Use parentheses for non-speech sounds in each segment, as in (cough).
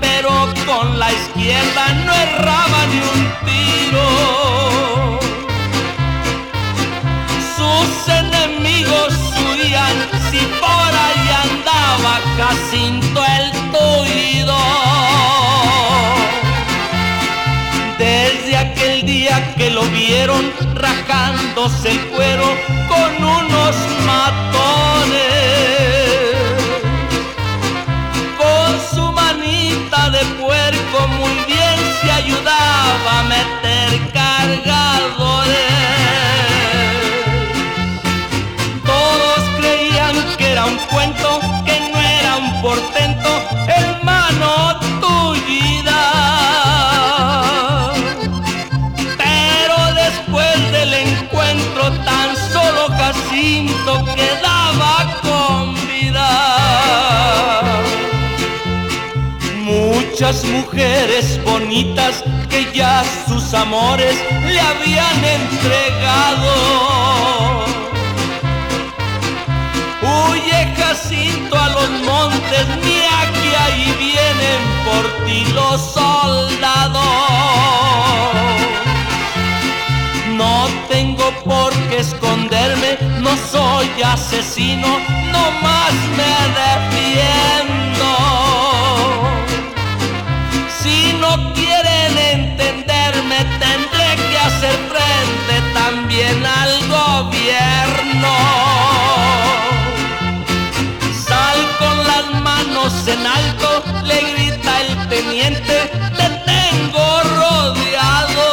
pero con la izquierda no erraba ni un tiro. Sus enemigos huían si por ahí andaba Jacinto el tuido. Desde aquel día que lo vieron rajándose el cuero con unos matones. Ayudaba a meter cargadores. Muchas mujeres bonitas que ya sus amores le habían entregado. Huye Jacinto a los montes, mira que ahí vienen por ti los soldados. No tengo por qué esconderme, no soy asesino, no más me defiendo. En alto, le grita el teniente, te tengo rodeado.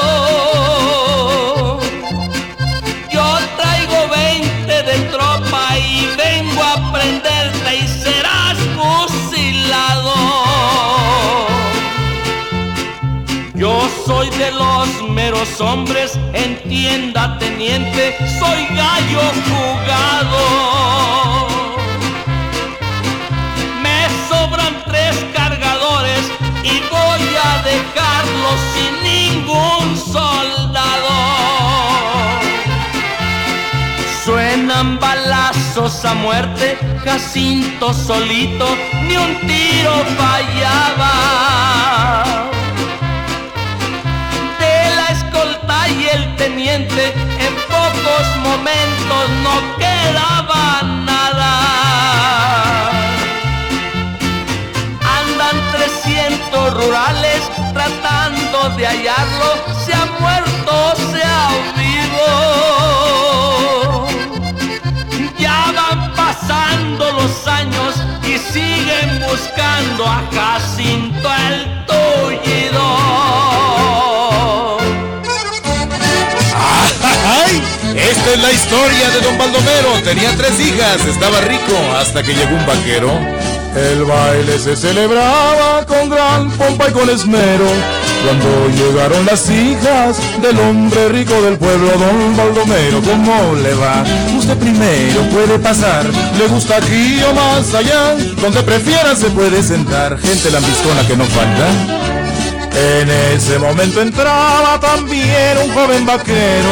Yo traigo 20 de tropa y vengo a prenderte y serás fusilado. Yo soy de los meros hombres, entienda teniente, soy gallo jugado. Sin ningún soldado. Suenan balazos a muerte, Jacinto solito, ni un tiro fallaba y el teniente en pocos momentos no quedaba nada. Andan 300 rurales de hallarlo, se ha muerto, se ha vivo. Ya van pasando los años y siguen buscando a Jacinto el tullido. Esta es la historia de don Baldomero. Tenía tres hijas, estaba rico hasta que llegó un vaquero. El baile se celebraba con gran pompa y con esmero. Cuando llegaron las hijas del hombre rico del pueblo, don Baldomero, ¿cómo le va? Usted primero puede pasar, le gusta aquí o más allá, donde prefiera se puede sentar. Gente lambiscona que no falta. En ese momento entraba también un joven vaquero,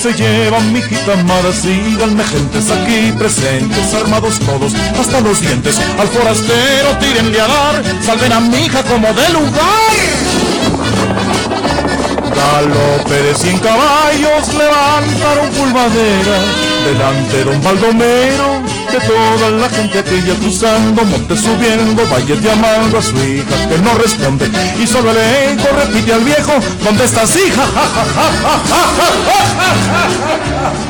se llevan mi amada, síganme gentes aquí presentes, armados todos hasta los dientes, al forastero tírenle a dar, salven a mi hija como de lugar. Galope de cien caballos levantaron pulvadera, delante don Baldomero, de toda la gente aquella cruzando, monte subiendo, vaya llamando a su hija que no responde, y solo el eco repite al viejo, ¿dónde estás hija? (laughs)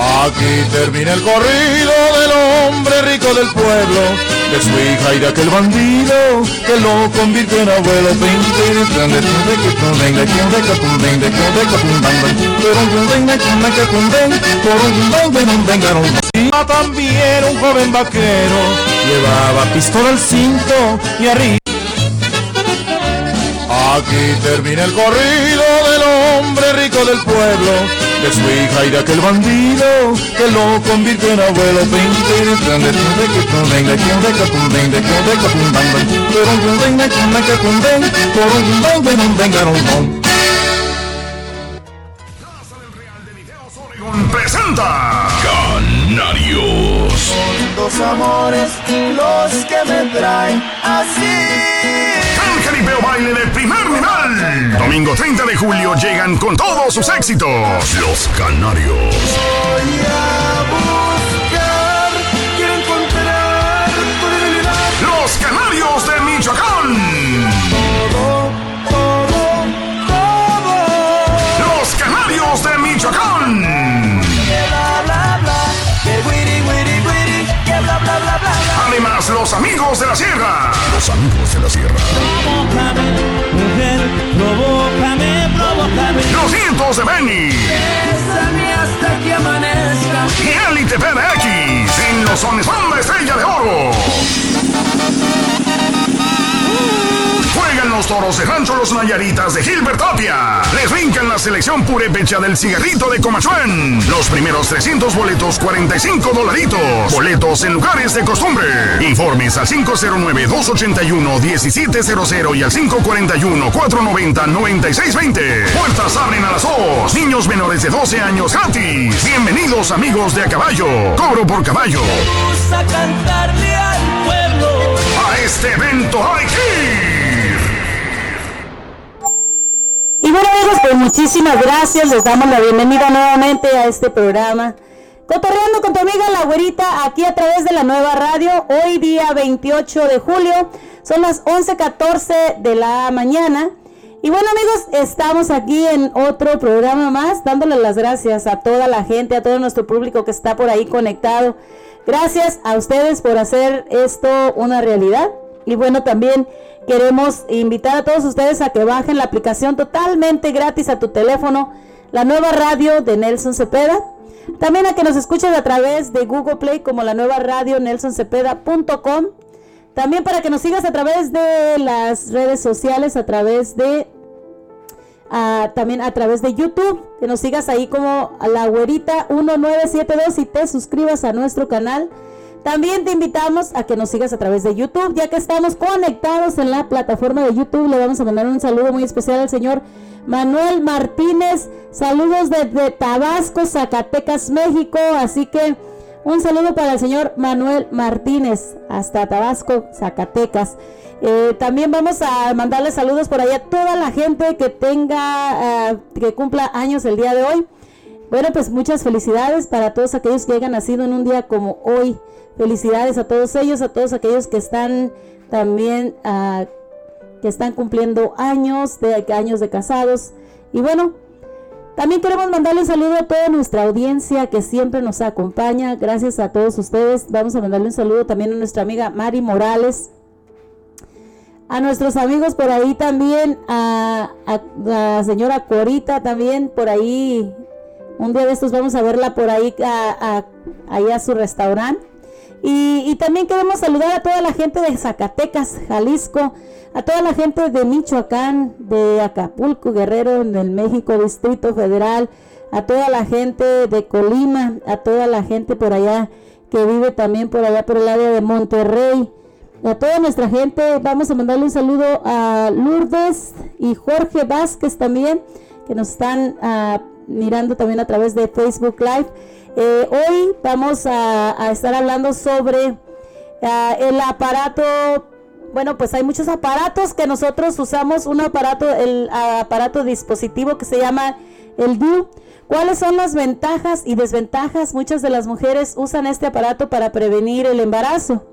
Aquí termina el corrido del hombre rico del pueblo, de su hija y de aquel bandido que lo convirtió en abuelo. También un joven vaquero llevaba pistola al cinto y arriba. Aquí termina el corrido del hombre rico del pueblo, de su hija y de aquel bandido que lo convirtió en abuelo. presenta Canarios. Dos amores los que me traen así. El Jaripeo Baile de primer nivel. Domingo 30 de julio llegan con todos sus éxitos. Los Canarios. Voy a buscar, quiero encontrar tu. Los Canarios los amigos de la sierra. Los amigos de la sierra. Provócame, mujer, provócame, provócame. Los nietos de Benny. Bésame hasta que amanezca. Y Elite PDX. En los sones banda estrella de oro. Juegan los toros de Rancho Los Nayaritas de Gilbert Tapia. Les brincan la selección purépecha del cigarrito de Comachuén. Los primeros 300 boletos, 45 dolaritos. Boletos en lugares de costumbre. Informes al 509-281-1700 y al 541-490-9620. Puertas abren a las 2. Niños menores de 12 años gratis. Bienvenidos amigos de a caballo. Cobro por caballo. Vamos a cantarle al pueblo. A este evento hay que Y bueno amigos, pues muchísimas gracias, les damos la bienvenida nuevamente a este programa. Cotorreando con tu amiga la güerita aquí a través de la nueva radio, hoy día 28 de julio, son las 11.14 de la mañana. Y bueno amigos, estamos aquí en otro programa más, dándole las gracias a toda la gente, a todo nuestro público que está por ahí conectado. Gracias a ustedes por hacer esto una realidad. Y bueno, también queremos invitar a todos ustedes a que bajen la aplicación totalmente gratis a tu teléfono, la nueva radio de Nelson Cepeda. También a que nos escuchen a través de Google Play como la nueva radio nelsoncepeda.com. También para que nos sigas a través de las redes sociales, a través de ah, también a través de YouTube, que nos sigas ahí como la güerita 1972 y te suscribas a nuestro canal. También te invitamos a que nos sigas a través de YouTube, ya que estamos conectados en la plataforma de YouTube. Le vamos a mandar un saludo muy especial al señor Manuel Martínez. Saludos desde Tabasco, Zacatecas, México. Así que un saludo para el señor Manuel Martínez, hasta Tabasco, Zacatecas. Eh, también vamos a mandarle saludos por allá a toda la gente que tenga, eh, que cumpla años el día de hoy. Bueno, pues muchas felicidades para todos aquellos que hayan nacido en un día como hoy. Felicidades a todos ellos, a todos aquellos que están también, ah, que están cumpliendo años, de años de casados. Y bueno, también queremos mandarle un saludo a toda nuestra audiencia que siempre nos acompaña. Gracias a todos ustedes. Vamos a mandarle un saludo también a nuestra amiga Mari Morales. A nuestros amigos por ahí también, a, a la señora Corita también por ahí. Un día de estos vamos a verla por ahí, a, ahí a su restaurante. Y, también queremos saludar a toda la gente de Zacatecas, Jalisco, a toda la gente de Michoacán, de Acapulco, Guerrero, en el México, Distrito Federal, a toda la gente de Colima, a toda la gente por allá que vive también por allá por el área de Monterrey, a toda nuestra gente. Vamos a mandarle un saludo a Lourdes y Jorge Vázquez también, que nos están ah, mirando también a través de Facebook Live. Eh, hoy vamos a, estar hablando sobre Ah, el aparato, bueno, pues hay muchos aparatos que nosotros usamos, un aparato, el aparato dispositivo que se llama el DIU. ¿Cuáles son las ventajas y desventajas? Muchas de las mujeres usan este aparato para prevenir el embarazo.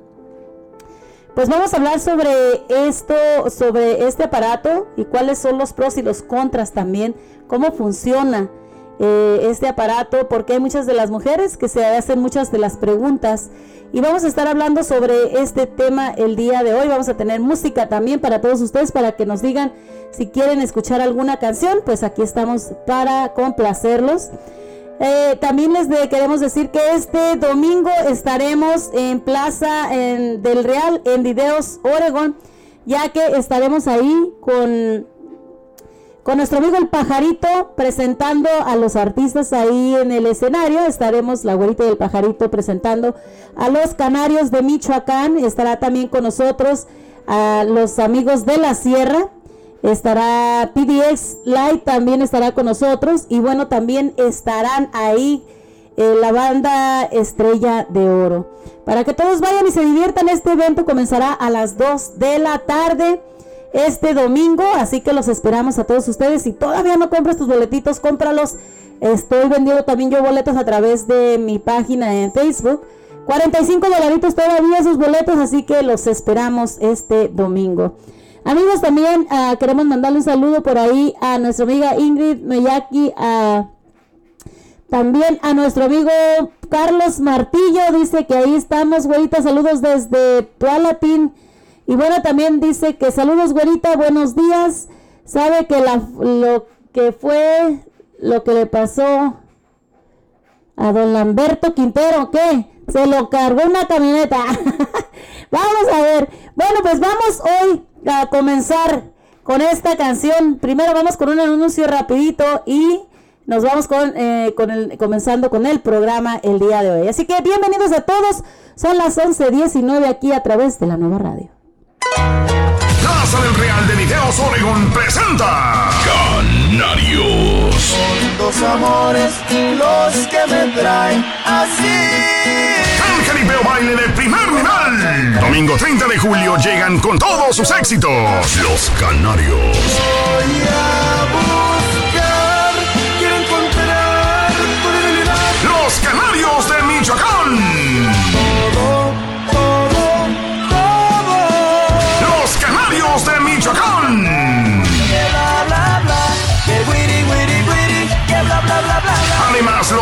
Pues vamos a hablar sobre esto, sobre este aparato y cuáles son los pros y los contras también, cómo funciona eh, este aparato, porque hay muchas de las mujeres que se hacen muchas de las preguntas. Y vamos a estar hablando sobre este tema el día de hoy. Vamos a tener música también para todos ustedes para que nos digan si quieren escuchar alguna canción, pues aquí estamos para complacerlos. Eh, también les queremos decir que este domingo estaremos en Plaza del Real, en Videos, Oregon, ya que estaremos ahí con, con nuestro amigo el pajarito presentando a los artistas ahí en el escenario. Estaremos la güerita del pajarito presentando a los canarios de Michoacán. Estará también con nosotros a los amigos de la Sierra estará PDX Light, también estará con nosotros y bueno, también estarán ahí eh, la banda Estrella de Oro. Para que todos vayan y se diviertan, este evento comenzará a las 2 de la tarde este domingo, así que los esperamos a todos ustedes. Si todavía no compras tus boletitos, cómpralos. Estoy vendiendo también yo boletos a través de mi página en Facebook. 45 dolaritos todavía esos boletos, así que los esperamos este domingo. Amigos, también ah, queremos mandarle un saludo por ahí a nuestra amiga Ingrid Meyaki, también a nuestro amigo Carlos Martillo, dice que ahí estamos, güerita, saludos desde Tualatin. Y bueno, también dice que saludos, güerita, buenos días. Sabe que la, lo que fue, lo que le pasó a don Lamberto Quintero, ¿qué? Se lo cargó una camioneta. (laughs) vamos a ver. Bueno, pues vamos hoy a comenzar con esta canción. Primero vamos con un anuncio rapidito y nos vamos con, eh, con el, comenzando con el programa el día de hoy. Así que bienvenidos a todos. Son las 11.19 aquí a través de la nueva radio. Casa del Real de Videos Oregon presenta Canarios. Son dos amores los que me traen así. Jaripeo Baile de primer nivel. Domingo 30 de julio llegan con todos sus éxitos. Los Canarios.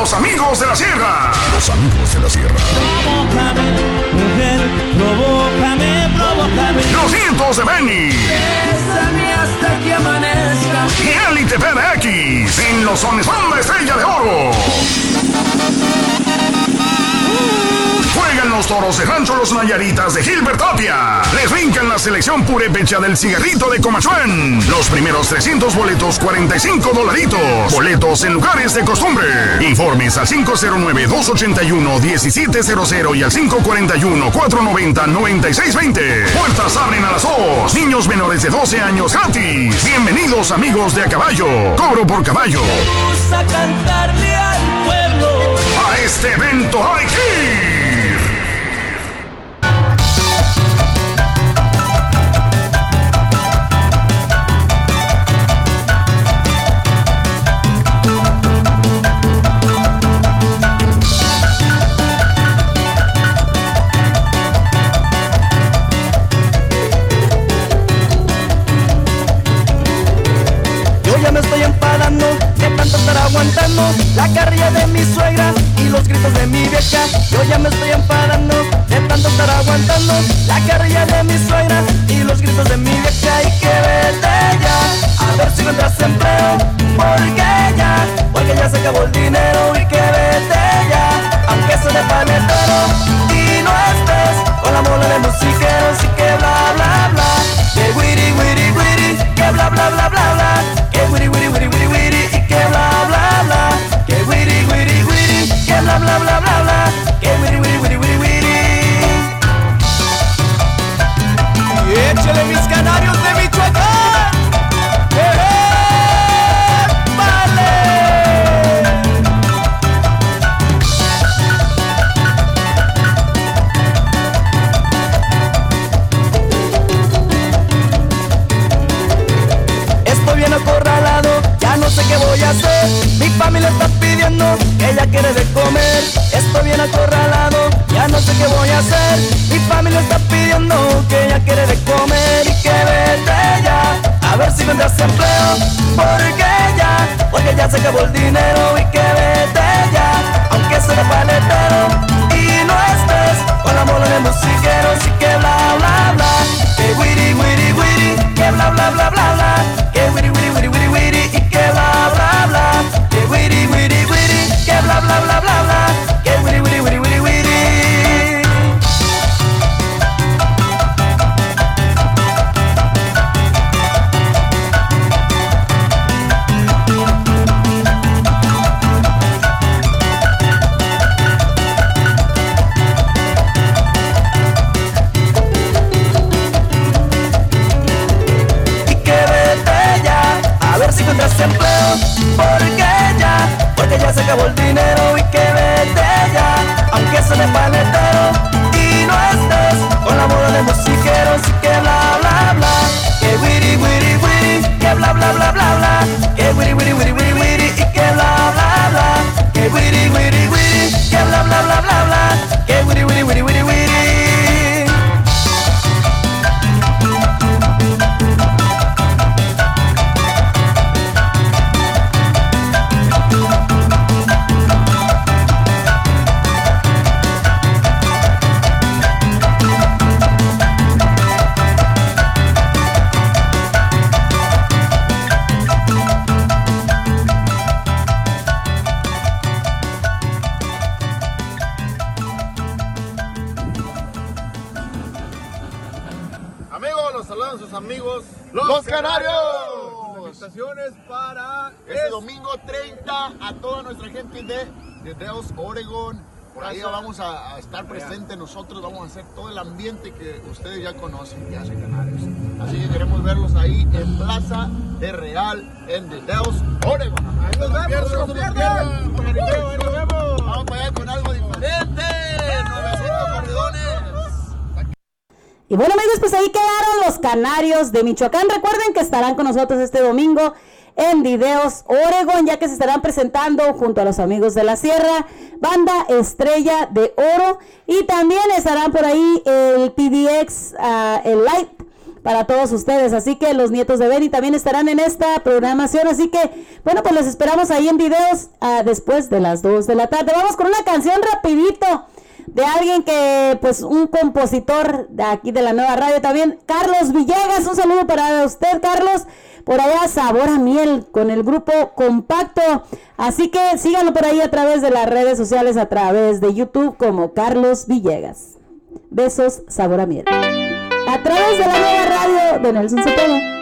Los amigos de la sierra. Los amigos de la sierra. Provócame, mujer, provócame, provócame. Los nietos de Benny. Bésame hasta que amanezca. Y Elite PDX. En los sones banda estrella de oro. Juegan los toros de Rancho Los Nayaritas de Gilbert Tapia. Les brincan la selección purépecha del cigarrito de Comachuén. Los primeros 300 boletos, 45 dolaritos. Boletos en lugares de costumbre. Informes al 509-281-1700 y al 541-490-9620. Puertas abren a las 2. Niños menores de 12 años gratis. Bienvenidos amigos de A Caballo. Cobro por caballo. Vamos a cantarle al pueblo. A este evento hay que la carrilla de mi suegra y los gritos de mi vieja. Yo ya me estoy enfadando de tanto estar aguantando la carrilla de mi suegra y los gritos de mi vieja. Y que vete ya, a ver si encuentras empleo, porque ya, porque ya se acabó el dinero. Y que vete ya, aunque se de panetero y no estés con la bola de musiqueros y que bla bla bla. Que wiri wiri wiri, que bla bla bla bla bla. Que wiri wiri wiri wiri bla bla bla bla. Que wiri wiri wiri wiri wiri. Y échale mis canarios de Michoacán. ¡Eh, eh vale! Estoy bien acorralado, ya no sé qué voy a hacer. Mi familia está invierno, ella quiere de comer, estoy bien acorralado, ya no sé qué voy a hacer, mi familia está pidiendo que ella quiere de comer y que vete ya, a ver si vendrás empleo, porque ya, porque ya se acabó el dinero y que vete ya, aunque será paletero. Y no estés con la mola de musiquero, así que bla bla bla, que wiri wiri wiri, que bla bla bla bla. Conocen, que hace Canarios. Así que queremos verlos ahí en Plaza de Real, en The Deos, Oregon. Ahí nos vemos, no se los pierdan. Nos vemos. Vamos para allá con algo diferente. 900 corridones. Y bueno amigos, pues ahí quedaron los canarios de Michoacán. Recuerden que estarán con nosotros este domingo en Videos Oregon, ya que se estarán presentando junto a los amigos de la Sierra, banda Estrella de Oro. Y también estarán por ahí el PDX, ah, el Light para todos ustedes. Así que los nietos de Benny también estarán en esta programación. Así que, bueno, pues los esperamos ahí en videos ah, después de las 2 de la tarde. Vamos con una canción rapidito de alguien que, pues, un compositor de aquí de la nueva radio también, Carlos Villegas. Un saludo para usted, Carlos. Por allá, Sabor a Miel con el grupo Compacto. Así que síganlo por ahí a través de las redes sociales, a través de YouTube como Carlos Villegas. Besos, Sabor a Miel. A través de la nueva radio de Nelson Cepeda.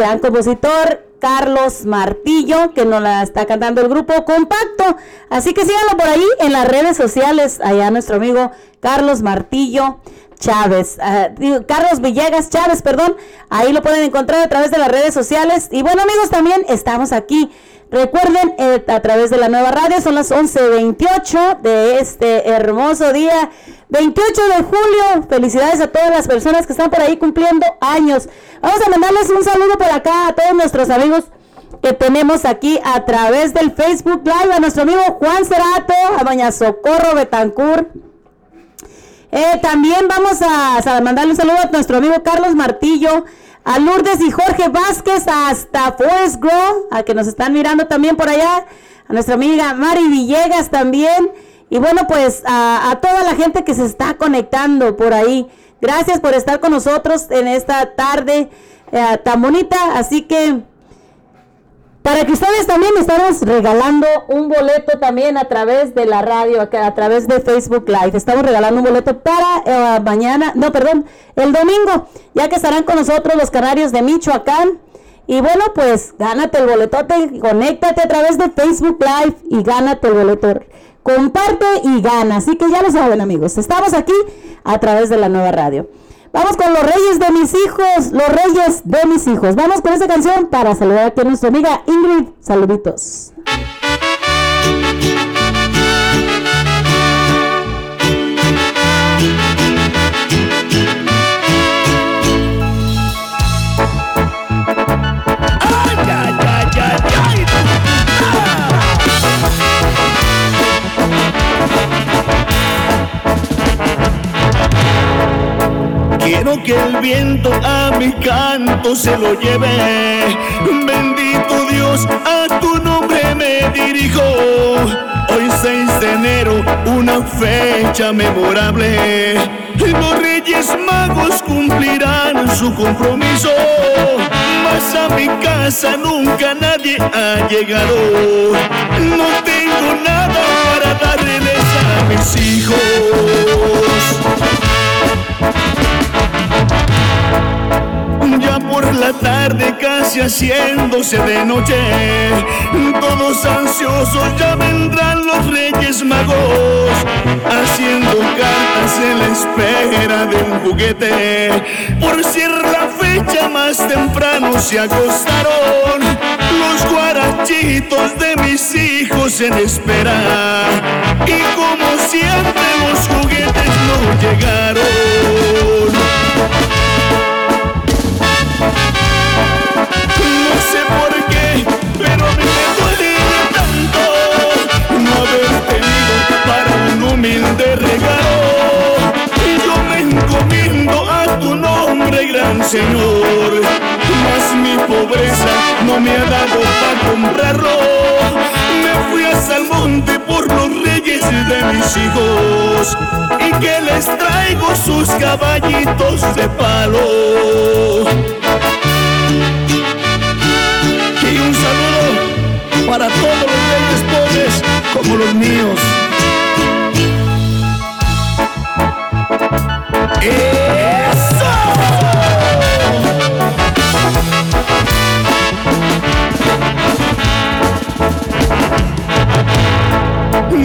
Gran compositor Carlos Martillo, que nos la está cantando el grupo Compacto. Así que síganlo por ahí en las redes sociales, allá nuestro amigo Carlos Martillo. Chávez, ah, Carlos Villegas Chávez, perdón, ahí lo pueden encontrar a través de las redes sociales. Y bueno amigos, también estamos aquí Recuerden, eh, a través de la nueva radio, son las 11.28 de este hermoso día, 28 de julio. Felicidades a todas las personas que están por ahí cumpliendo años. Vamos a mandarles un saludo por acá a todos nuestros amigos que tenemos aquí a través del Facebook Live, a nuestro amigo Juan Cerato, a doña Socorro Betancourt. Eh, también vamos a, mandarle un saludo a nuestro amigo Carlos Martillo, a Lourdes y Jorge Vázquez hasta Forest Grove, a que nos están mirando también por allá, a nuestra amiga Mari Villegas también, y bueno, pues a, toda la gente que se está conectando por ahí. Gracias por estar con nosotros en esta tarde eh, tan bonita, así que para que ustedes también estamos regalando un boleto también a través de la radio, a través de Facebook Live. Estamos regalando un boleto para eh, mañana, no, perdón, el domingo, ya que estarán con nosotros los canarios de Michoacán. Y bueno, pues gánate el boletote, conéctate a través de Facebook Live y gánate el boleto. Comparte y gana. Así que ya lo saben amigos, estamos aquí a través de la nueva radio. Vamos con los reyes de mis hijos, los reyes de mis hijos. Vamos con esta canción para saludar aquí a nuestra amiga Ingrid. Saluditos. Que el viento a mi canto se lo lleve. Bendito Dios, a tu nombre me dirijo. Hoy 6 de enero, una fecha memorable. Los Reyes Magos cumplirán su compromiso. Mas a mi casa nunca nadie ha llegado. No tengo nada para darles a mis hijos. Ya por la tarde casi haciéndose de noche, todos ansiosos ya vendrán los reyes magos, haciendo cartas en la espera de un juguete. Por ser la fecha más temprano se acostaron los guarachitos de mis hijos en espera. Y como siempre los juguetes no llegaron. Señor. Mas mi pobreza no me ha dado para comprarlo. Me fui hasta el monte por los reyes de mis hijos y que les traigo sus caballitos de palo. para todos los reyes pobres como los míos. ¡Eso!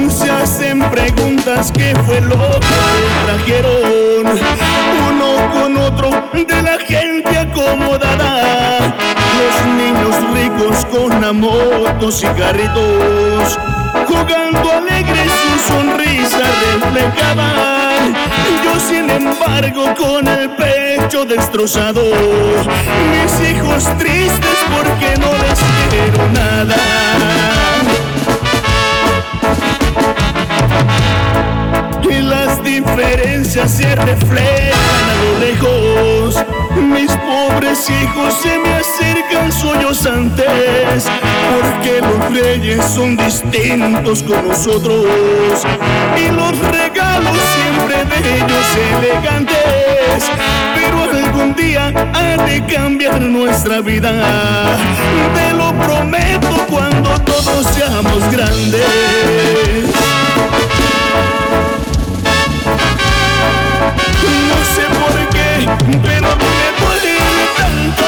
Se hacen preguntas qué fue lo que trajeron uno con otro de la gente acomodada los niños ricos con la moto, cigarritos, jugando alegres su sonrisa reflejaban. Yo sin embargo con el pecho destrozado, mis hijos tristes porque no les quiero nada. Y las diferencias se reflejan a lo lejos mis pobres hijos se me acercan sollozantes, porque los reyes son distintos con nosotros y los regalos siempre de ellos elegantes. Pero algún día ha de cambiar nuestra vida, te lo prometo cuando todos seamos grandes. No sé por qué, pero me duele tanto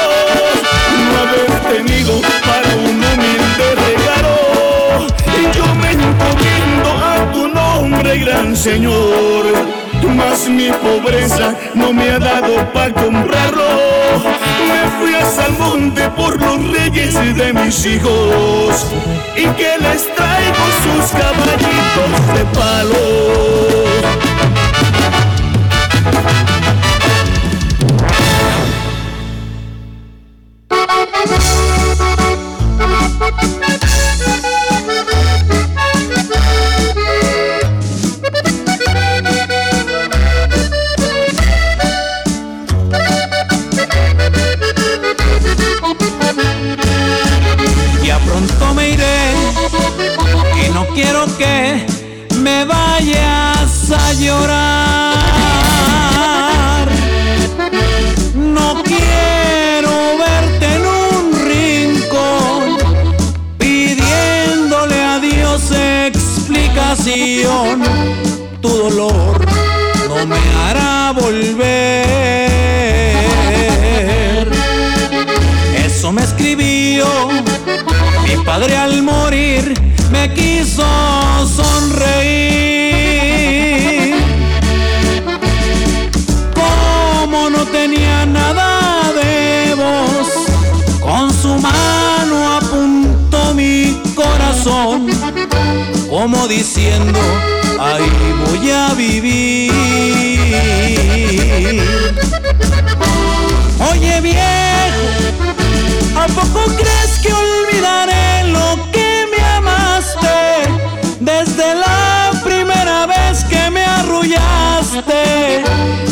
no haber tenido para un humilde regalo. Y yo me encomiendo a tu nombre, gran Señor. Mas mi pobreza no me ha dado para comprarlo. Me fui a el monte por los reyes de mis hijos y que les traigo sus caballitos de palo. Diciendo, ahí voy a vivir. Oye viejo, ¿A poco crees que olvidaré lo que me amaste? Desde la primera vez que me arrullaste,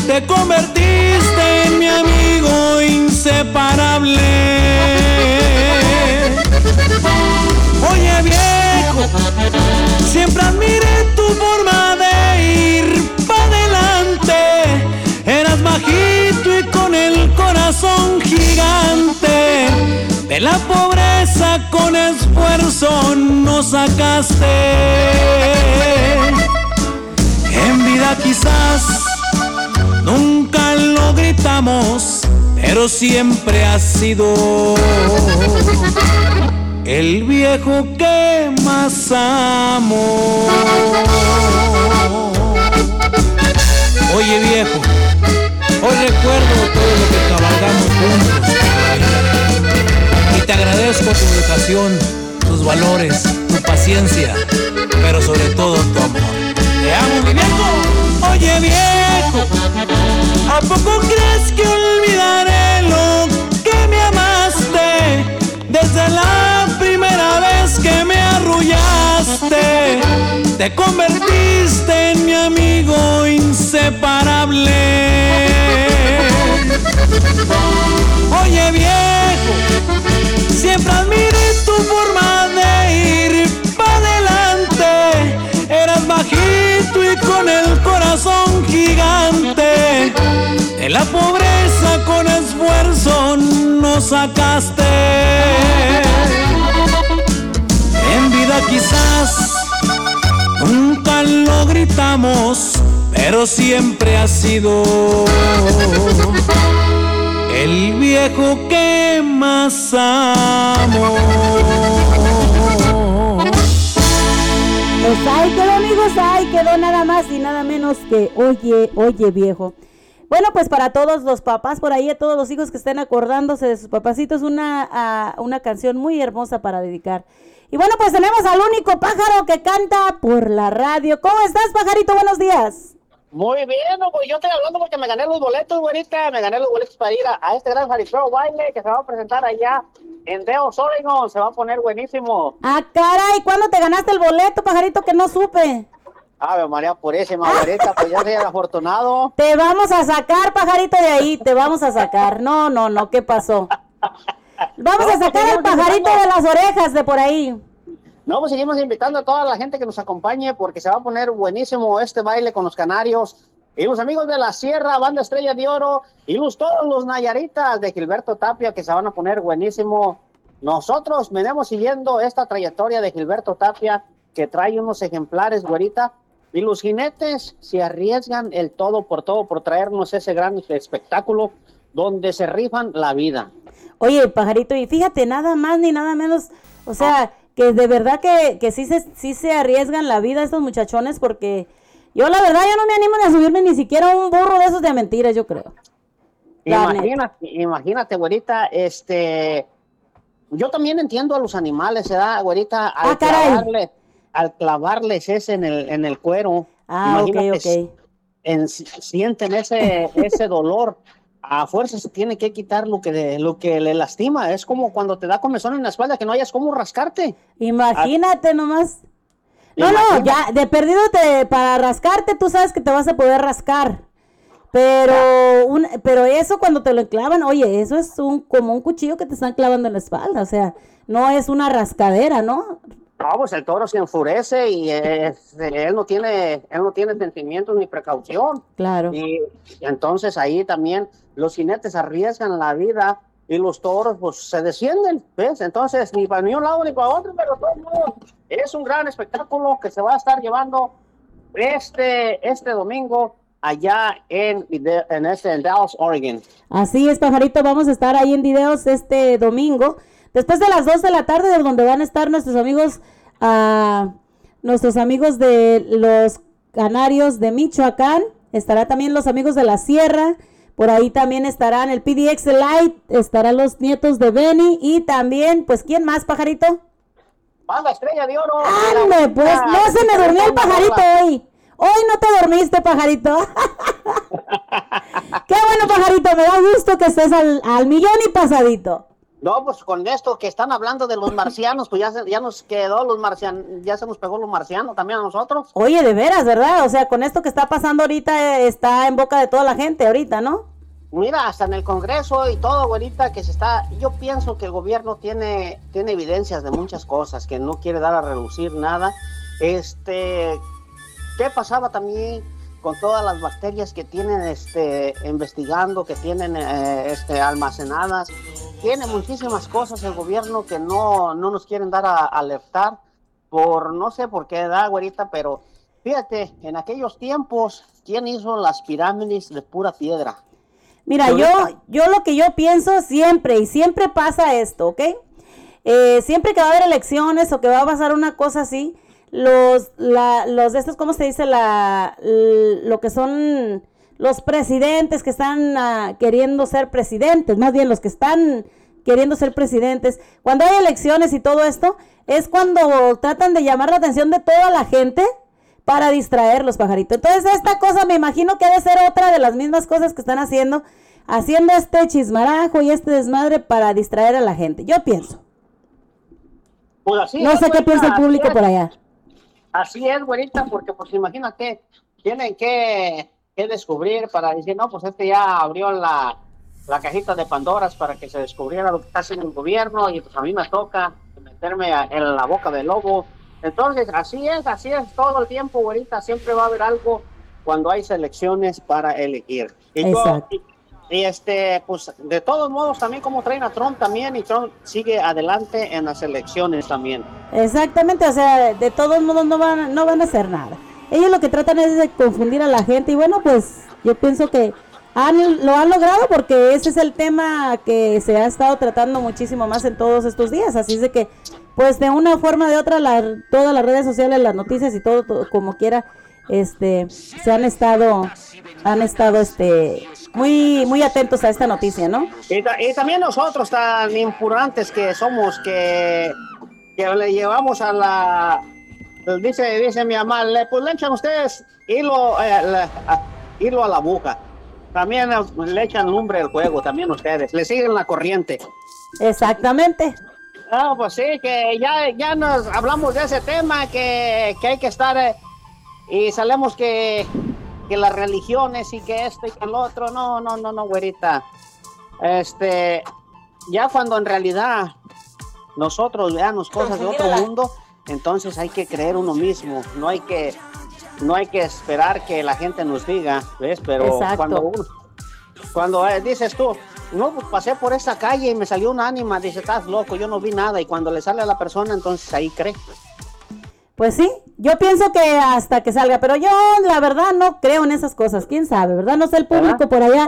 te convertiste en mi amigo inseparable. Siempre admiré tu forma de ir para adelante. Eras bajito y con el corazón gigante. De la pobreza con esfuerzo nos sacaste. En vida quizás nunca lo gritamos, pero siempre ha sido el viejo que más amo. Oye viejo, hoy recuerdo todo lo que cabalgamos juntos. Y te agradezco tu educación, tus valores, tu paciencia, pero sobre todo tu amor. Te amo, mi viejo. Oye viejo, ¿a poco crees que olvidaré lo que me amaste? Desde la te convertiste en mi amigo inseparable. Oye viejo, siempre admiré tu forma de ir para adelante. Eras bajito y con el corazón gigante. De la pobreza con esfuerzo nos sacaste. Quizás nunca lo gritamos, pero siempre ha sido el viejo que más amo. Pues ahí quedó, amigos, ahí quedó nada más y nada menos que Oye, oye, viejo. Bueno, pues para todos los papás por ahí, a todos los hijos que estén acordándose de sus papacitos, una, ah, una canción muy hermosa para dedicar. Y bueno, pues tenemos al único pájaro que canta por la radio. ¿Cómo estás, pajarito? Buenos días. Muy bien, no, pues yo estoy hablando porque me gané los boletos, güerita, me gané los boletos para ir a, a este gran jaripeo baile que se va a presentar allá en Deos, Oregon, se va a poner buenísimo. Ah, caray, ¿cuándo te ganaste el boleto, pajarito, que no supe? Ave María Purísima, güerita, pues ya soy el afortunado. (laughs) Te vamos a sacar, pajarito, de ahí, te vamos a sacar. No, no, no, ¿qué pasó? (laughs) Vamos a sacar al pajarito de las orejas de por ahí. No, pues seguimos invitando a toda la gente que nos acompañe porque se va a poner buenísimo este baile con los canarios. Y los amigos de la Sierra, Banda Estrella de Oro, y los, todos los Nayaritas de Gilberto Tapia que se van a poner buenísimo. Nosotros venimos siguiendo esta trayectoria de Gilberto Tapia que trae unos ejemplares, güerita, y los jinetes se arriesgan el todo por todo por traernos ese gran espectáculo donde se rifan la vida. Oye, pajarito, y fíjate, nada más ni nada menos, o sea, que de verdad que, que sí, se, sí se arriesgan la vida estos muchachones porque yo la verdad yo no me animo ni a subirme ni siquiera a un burro de esos de mentiras, yo creo. Imagínate, imagínate, güerita, este, yo también entiendo a los animales, ¿verdad, da, güerita? Al, ah, clavarles, al clavarles ese en el, en el cuero. Ah, ok, ok. En, sienten ese, ese dolor. A fuerza se tiene que quitar lo que, lo que le lastima. Es como cuando te da comezón en la espalda que no hayas cómo rascarte. Imagínate nomás. No, no, ya de perdido te, para rascarte, tú sabes que te vas a poder rascar. Pero, un, pero eso cuando te lo clavan, oye, eso es un como un cuchillo que te están clavando en la espalda, o sea, no es una rascadera, ¿no? No, pues el toro se enfurece y él no tiene, él no tiene sentimientos ni precaución. Claro. Y entonces ahí también los jinetes arriesgan la vida y los toros pues se descienden, ¿ves? Entonces ni para ni un lado ni para otro, pero todo es un gran espectáculo que se va a estar llevando este, este domingo allá en, en, este, en Dallas, Oregon. Así es, pajarito, vamos a estar ahí en videos este domingo, después de las 2 de la tarde, donde van a estar nuestros amigos, uh, nuestros amigos de los Canarios de Michoacán, estará también los amigos de la Sierra, por ahí también estarán el PDX Light, estarán los nietos de Benny y también, pues, ¿quién más, pajarito? Banda Estrella de Oro. Ande, pues, no se me durmió el pajarito hoy. Hoy no te dormiste, pajarito. (laughs) Qué bueno, pajarito. Me da gusto que estés al, millón y pasadito. No, pues con esto que están hablando de los marcianos, pues ya, ya nos quedó los marcianos, ya se nos pegó los marcianos también a nosotros. Oye, de veras, ¿verdad? O sea, con esto que está pasando ahorita eh, está en boca de toda la gente ahorita, ¿no? Mira, hasta en el Congreso y todo, ahorita que se está, yo pienso que el gobierno tiene, tiene evidencias de muchas cosas, que no quiere dar a reducir nada. Este, ¿Qué pasaba también con todas las bacterias que tienen este, investigando, que tienen eh, este, almacenadas? Tiene muchísimas cosas el gobierno que no, no nos quieren dar a, alertar por no sé por qué da, güerita, pero fíjate, en aquellos tiempos, ¿quién hizo las pirámides de pura piedra? Mira, yo, yo lo que yo pienso siempre, y siempre pasa esto, ¿ok? Eh, siempre que va a haber elecciones o que va a pasar una cosa así, los, la, los de estos, ¿cómo se dice? La, lo que son los presidentes que están uh, queriendo ser presidentes, más bien los que están queriendo ser presidentes, cuando hay elecciones y todo esto, es cuando tratan de llamar la atención de toda la gente para distraerlos, pajaritos. Entonces, esta cosa me imagino que debe ser otra de las mismas cosas que están haciendo, haciendo este chismarajo y este desmadre para distraer a la gente. Yo pienso. Pues no sé qué piensa el público por allá. Así es, güerita, porque pues imagínate, tienen que, descubrir para decir, no, pues este ya abrió la, cajita de Pandoras para que se descubriera lo que está haciendo el gobierno y pues a mí me toca meterme en la boca del lobo. Entonces, así es, así es todo el tiempo, güerita, siempre va a haber algo cuando hay selecciones para elegir. Y Exacto. Y este, pues de todos modos, también como traen a Trump también, y Trump sigue adelante en las elecciones también. Exactamente, o sea, de todos modos no van, no van a hacer nada. Ellos lo que tratan es de confundir a la gente, y bueno, pues yo pienso que han, lo han logrado porque ese es el tema que se ha estado tratando muchísimo más en todos estos días. Así es de que, pues de una forma o de otra, la, todas las redes sociales, las noticias y todo como quiera, este, se han estado, han estado, este, muy, muy atentos a esta noticia, ¿no? Y, también nosotros tan impurantes que somos, que, que le llevamos a la, dice, dice mi mamá, le, pues le echan ustedes hilo, eh, hilo a la boca. También le echan lumbre al juego, también ustedes, le siguen la corriente. Exactamente. Ah, pues sí, que ya, ya nos hablamos de ese tema, que, que hay que estar, eh, y sabemos que que las religiones y que esto y que lo otro. No, no, no, no, güerita. Este, ya cuando en realidad nosotros veamos cosas de otro mundo, entonces hay que creer uno mismo. No hay que, no hay que esperar que la gente nos diga, ¿ves? Pero cuando cuando eh, dices tú, no, pues pasé por esa calle y me salió un ánima, dice, estás loco, yo no vi nada. Y cuando le sale a la persona, entonces ahí cree. Pues sí, yo pienso que hasta que salga, pero yo la verdad no creo en esas cosas, quién sabe, ¿verdad? No sé el público por allá.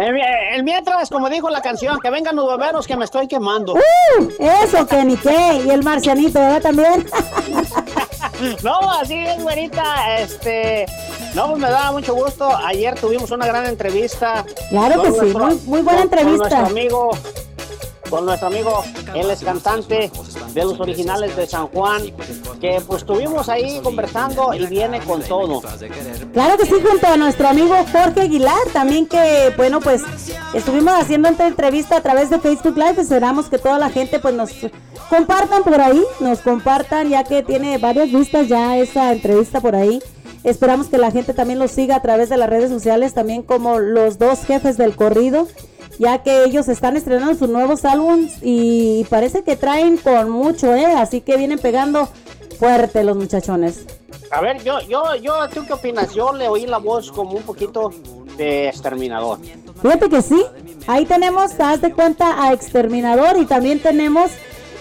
El, mientras, como dijo la canción, que vengan los bomberos que me estoy quemando. Uh, eso, que ni qué, y el marcianito, ¿verdad? También. (laughs) no, así es, güerita, este, no, pues me da mucho gusto, ayer tuvimos una gran entrevista. Claro que sí, muy, buena entrevista. Con nuestro amigo con nuestro amigo, él es cantante de los originales de San Juan, que pues estuvimos ahí conversando y viene con todo. Claro que sí, junto a nuestro amigo Jorge Aguilar, también que, bueno, pues estuvimos haciendo esta entrevista a través de Facebook Live, esperamos que toda la gente pues nos compartan por ahí, nos compartan, ya que tiene varias vistas ya esa entrevista por ahí. Esperamos que la gente también lo siga a través de las redes sociales, también como los dos jefes del corrido ya que ellos están estrenando sus nuevos álbumes y parece que traen con mucho, ¿eh? Así que vienen pegando fuerte los muchachones. A ver, yo, yo, yo, ¿tú qué opinas? Yo le oí la voz como un poquito de Exterminador. Fíjate que sí, ahí tenemos, haz de cuenta, a Exterminador y también tenemos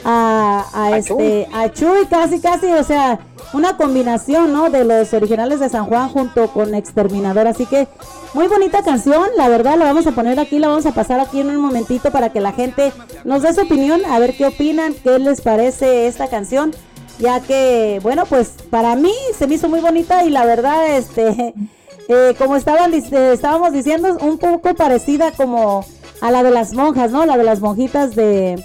a, a, este, a Chuy, casi, casi, o sea, una combinación, ¿no? De los originales de San Juan junto con Exterminador. Así que muy bonita canción, la verdad, la vamos a poner aquí, la vamos a pasar aquí en un momentito para que la gente nos dé su opinión, a ver qué opinan, qué les parece esta canción. Ya que, bueno, pues para mí se me hizo muy bonita y la verdad, este, (laughs) eh, como estaban, estábamos diciendo, un poco parecida como a la de las monjas, ¿no? La de las monjitas de,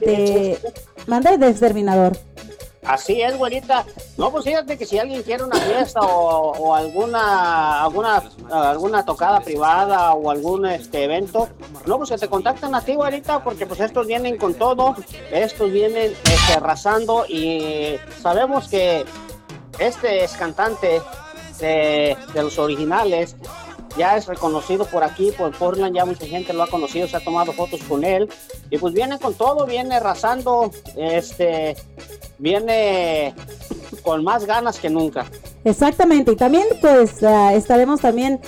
de, manda de exterminador. Así es, güerita. No, pues fíjate que si alguien quiere una fiesta o, alguna alguna alguna tocada privada o algún este evento, no, pues que te contactan a ti, güerita, porque pues estos vienen con todo, estos vienen este, y sabemos que este es cantante de los originales ya es reconocido por aquí, por Portland, ya mucha gente lo ha conocido, se ha tomado fotos con él, y pues viene con todo, viene arrasando, este, viene con más ganas que nunca. Exactamente, y también pues ah, estaremos también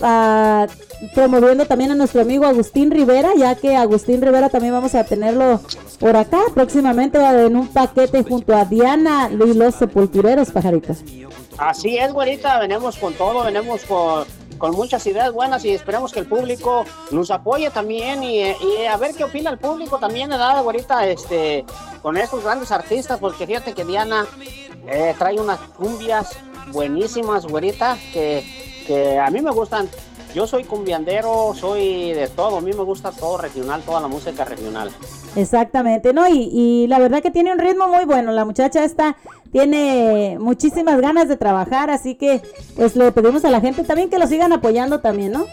uh, promoviendo también a nuestro amigo Agustín Rivera, ya que Agustín Rivera también vamos a tenerlo por acá próximamente en un paquete junto a Diana y los sepultureros pajaritos. Así es, güerita, venimos con todo, venimos con con muchas ideas buenas y esperemos que el público nos apoye también y, a ver qué opina el público también, edad ahorita este, con estos grandes artistas, porque fíjate que Diana eh, trae unas cumbias buenísimas, güerita, que, que a mí me gustan. Yo soy cumbiandero, soy de todo, a mí me gusta todo regional, toda la música regional. Exactamente, ¿no? Y, y la verdad que tiene un ritmo muy bueno, la muchacha está tiene muchísimas ganas de trabajar, así que pues le pedimos a la gente también que lo sigan apoyando también, ¿no?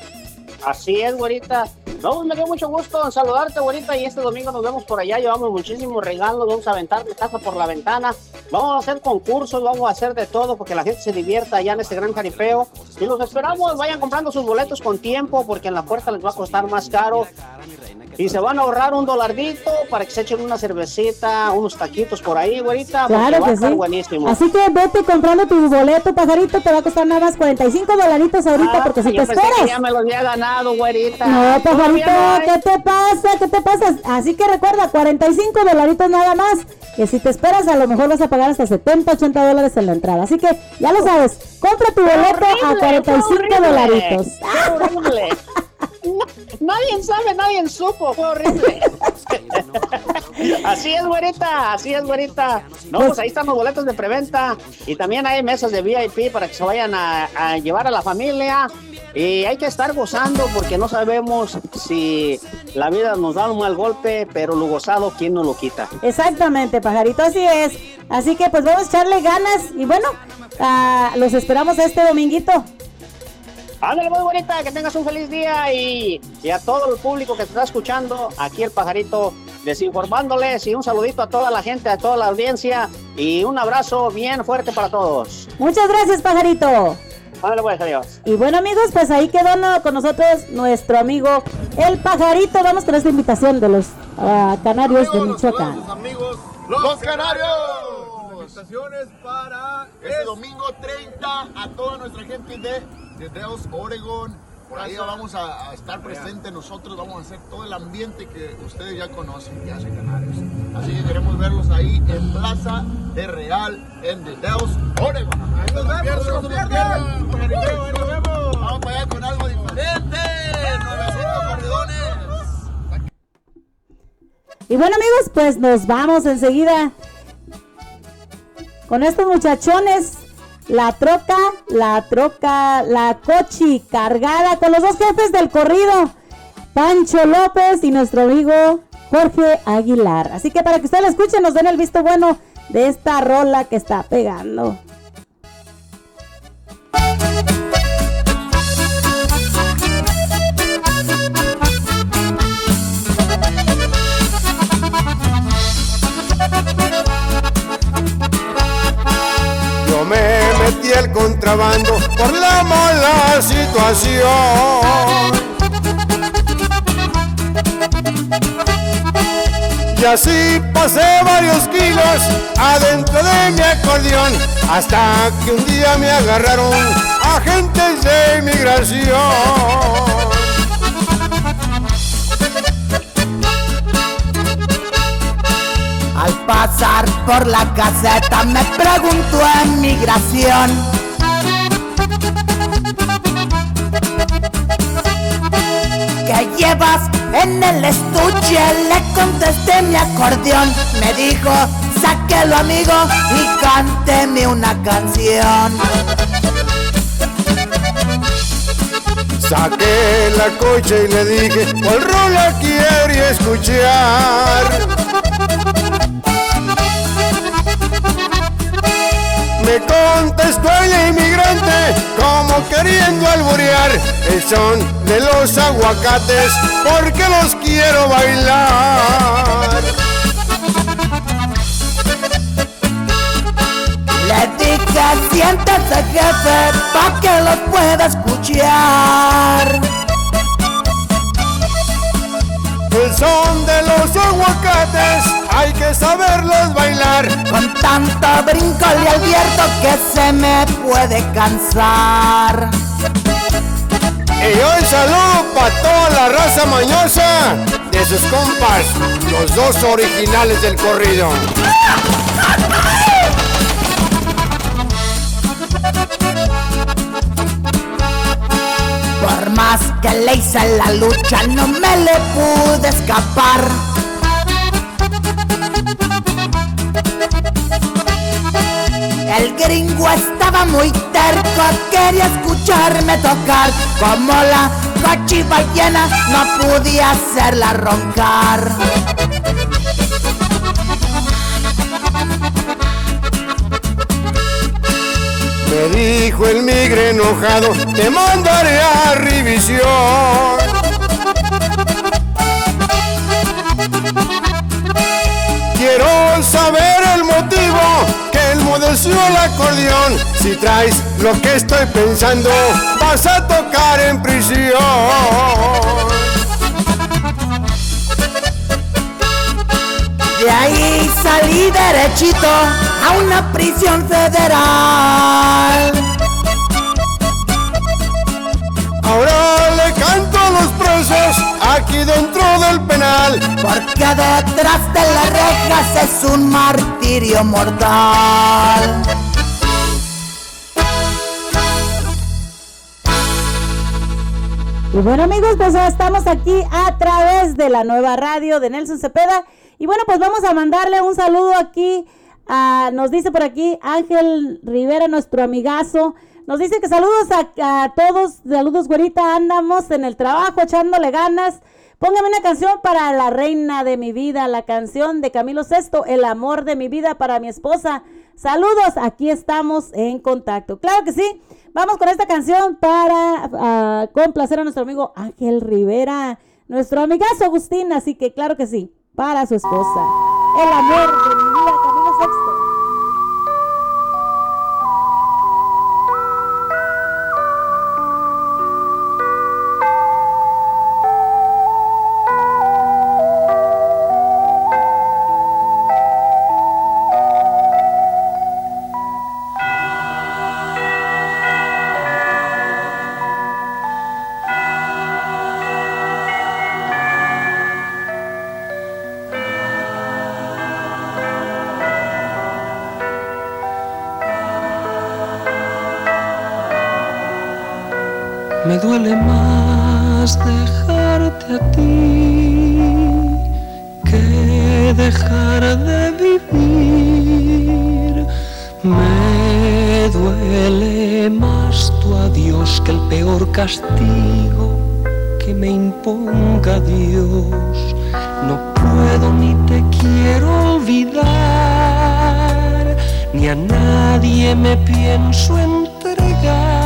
Así es, güerita. No, me dio mucho gusto saludarte, güerita, y este domingo nos vemos por allá, llevamos muchísimos regalos, vamos a aventar la casa por la ventana, vamos a hacer concursos, vamos a hacer de todo porque la gente se divierta allá en este gran jaripeo. Y los esperamos, vayan comprando sus boletos con tiempo porque en la puerta les va a costar más caro. Y se van a ahorrar un dolardito para que se echen una cervecita, unos taquitos por ahí, güerita. Claro que sí. Buenísimo. Así que vete comprando tu boleto, pajarito, te va a costar nada más 45 dolaritos ahorita, ah, porque si te esperas. ya me los había ganado, güerita. No, pajarito, ¿qué te pasa? ¿Qué te pasa? Así que recuerda, 45 dolaritos nada más. Que si te esperas, a lo mejor vas a pagar hasta 70, 80 dólares en la entrada. Así que ya lo sabes, compra tu boleto a 45 dolaritos. (laughs) nadie sabe, nadie supo, fue horrible. (laughs) así es, güerita, así es, güerita. No, pues ahí están los boletos de preventa y también hay mesas de VIP para que se vayan a, llevar a la familia. Y hay que estar gozando porque no sabemos si la vida nos da un mal golpe, pero lo gozado, ¿quién nos lo quita? Exactamente, pajarito, así es. Así que pues vamos a echarle ganas y bueno, ah, los esperamos este dominguito. Ándale, muy bonita, que tengas un feliz día y, a todo el público que te está escuchando, aquí el pajarito desinformándoles y un saludito a toda la gente, a toda la audiencia y un abrazo bien fuerte para todos. Muchas gracias, pajarito. Ándale, pues, adiós. Y bueno, amigos, pues ahí quedó con nosotros nuestro amigo el pajarito. Vamos con esta invitación de los uh, canarios de Michoacán. amigos, los canarios para este domingo 30 a toda nuestra gente de de Deos, Oregon, Por ahí vamos a, estar presentes nosotros, vamos a hacer todo el ambiente que ustedes ya conocen, ya hace Canarios. Así que queremos verlos ahí en Plaza de Real, en The Dells, Oregon. Ahí nos vemos, nos vemos. Vamos para allá con algo diferente. 900 corridones. Y bueno amigos, pues nos vamos enseguida con estos muchachones la troca, la troca, la cochi cargada con los dos jefes del corrido, Pancho López y nuestro amigo Jorge Aguilar. Así que para que ustedes la escuchen, nos den el visto bueno de esta rola que está pegando. El contrabando por la mala situación. Y así pasé varios kilos adentro de mi acordeón, hasta que un día me agarraron agentes de inmigración. Al pasar por la caseta me preguntó en migración. ¿Qué llevas en el estuche? Le contesté mi acordeón. Me dijo, sáquelo amigo y cánteme una canción. Saqué la coche y le dije, ¿cuál rola quiere escuchar? Me contestó el inmigrante como queriendo alburear el son de los aguacates porque los quiero bailar. Le dije siéntese jefe pa' que los pueda escuchar. El son de los aguacates hay que saberlos bailar. Con tanto brinco le advierto que se me puede cansar. Y hoy saludo para toda la raza mañosa de sus compas, los dos originales del corrido. Más que le hice la lucha, no me le pude escapar. El gringo estaba muy terco, quería escucharme tocar. Como la ballena, no podía hacerla roncar. Dijo el migre enojado, te mandaré a revisión. Quiero saber el motivo que el modeció el acordeón. Si traes lo que estoy pensando, vas a tocar en prisión. De ahí salí derechito a una prisión federal. Ahora le canto a los presos aquí dentro del penal. Porque detrás de las rejas es un martirio mortal. Y bueno amigos, pues ya estamos aquí a través de la nueva radio de Nelson Cepeda. Y bueno, pues vamos a mandarle un saludo aquí. A, nos dice por aquí Ángel Rivera, nuestro amigazo. Nos dice que saludos a, todos, saludos güerita, andamos en el trabajo echándole ganas. Póngame una canción para la reina de mi vida, la canción de Camilo Sesto, El amor de mi vida para mi esposa. Saludos, aquí estamos en contacto. Claro que sí, vamos con esta canción para ah, complacer a nuestro amigo Ángel Rivera, nuestro amigazo Agustín, así que claro que sí para su esposa. El amor de mi Me duele más dejarte a ti que dejar de vivir. Me duele más tu adiós que el peor castigo que me imponga Dios. No puedo ni te quiero olvidar, ni a nadie me pienso entregar.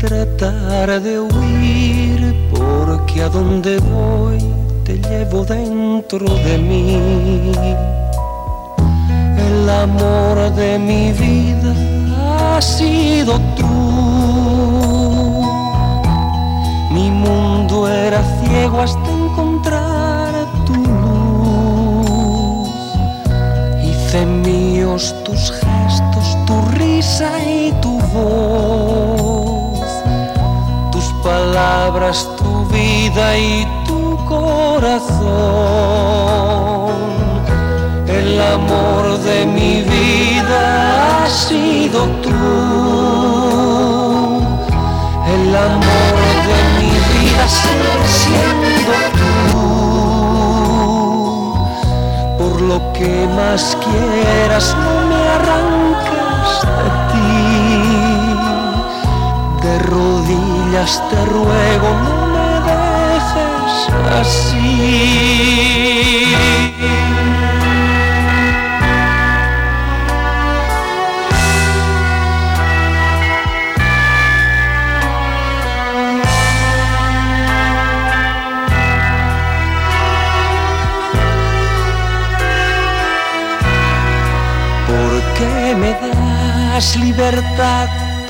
Tratar de huir, porque a donde voy te llevo dentro de mí. El amor de mi vida ha sido tú. Mi mundo era ciego hasta encontrar tu luz. Hice míos tus gestos, tu risa y tu voz. Palabras, tu vida y tu corazón. El amor de mi vida ha sido tú. El amor de mi vida sigue siendo tú. Por lo que más quieras, no me arrancas. Rodillas te ruego, no me dejes así. ¿Por qué me das libertad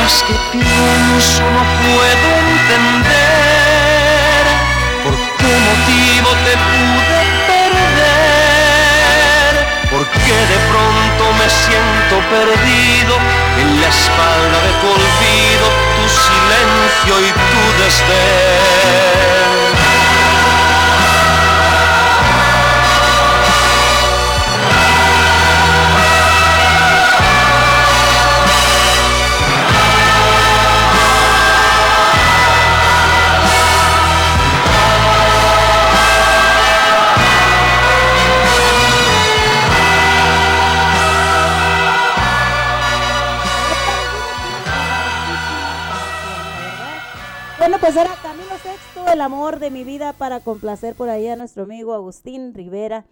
Más que pienso no puedo entender por qué motivo te pude perder, por qué de pronto me siento perdido en la espalda de tu olvido, tu silencio y tu desdén. De mi vida para complacer por ahí a nuestro amigo Agustín Rivera.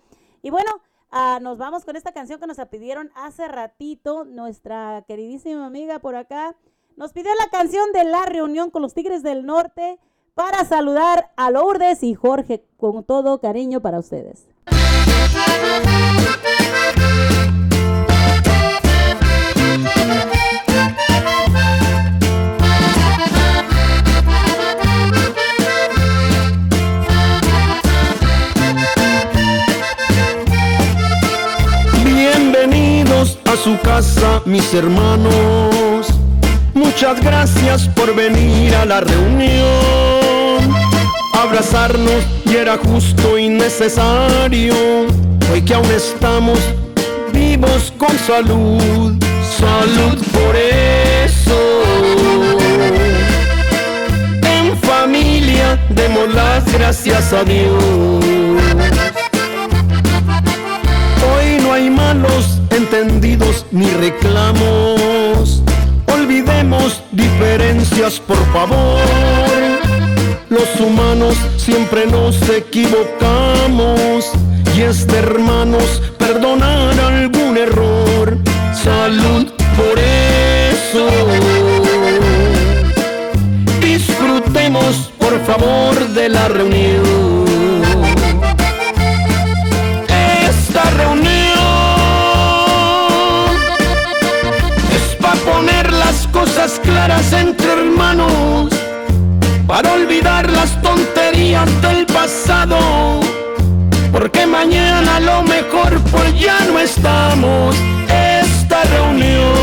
Y bueno, ah, nos vamos con esta canción que nos pidieron hace ratito nuestra queridísima amiga por acá. Nos pidió la canción de la reunión con los Tigres del Norte para saludar a Lourdes y Jorge con todo cariño para ustedes. Su casa, mis hermanos. Muchas gracias por venir a la reunión. Abrazarnos y era justo y necesario. Hoy que aún estamos vivos con salud. Salud por eso. En familia demos las gracias a Dios hay malos entendidos ni reclamos. Olvidemos diferencias, por favor. Los humanos siempre nos equivocamos y es de hermanos perdonar algún error. Salud por eso. Disfrutemos, por favor, de la reunión. Esta reunión claras entre hermanos para olvidar las tonterías del pasado. Porque mañana lo mejor pues ya no estamos esta reunión.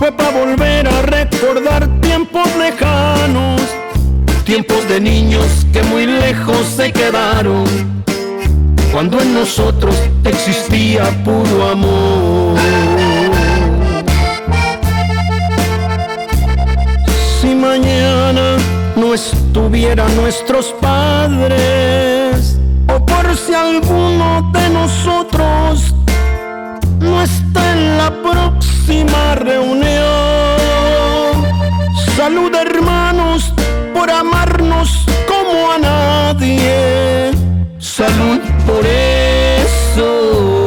Fue para volver a recordar tiempos lejanos, tiempos de niños que muy lejos se quedaron cuando en nosotros existía puro amor. Mañana no estuvieran nuestros padres, o por si alguno de nosotros no está en la próxima reunión. Salud hermanos por amarnos como a nadie salud por eso.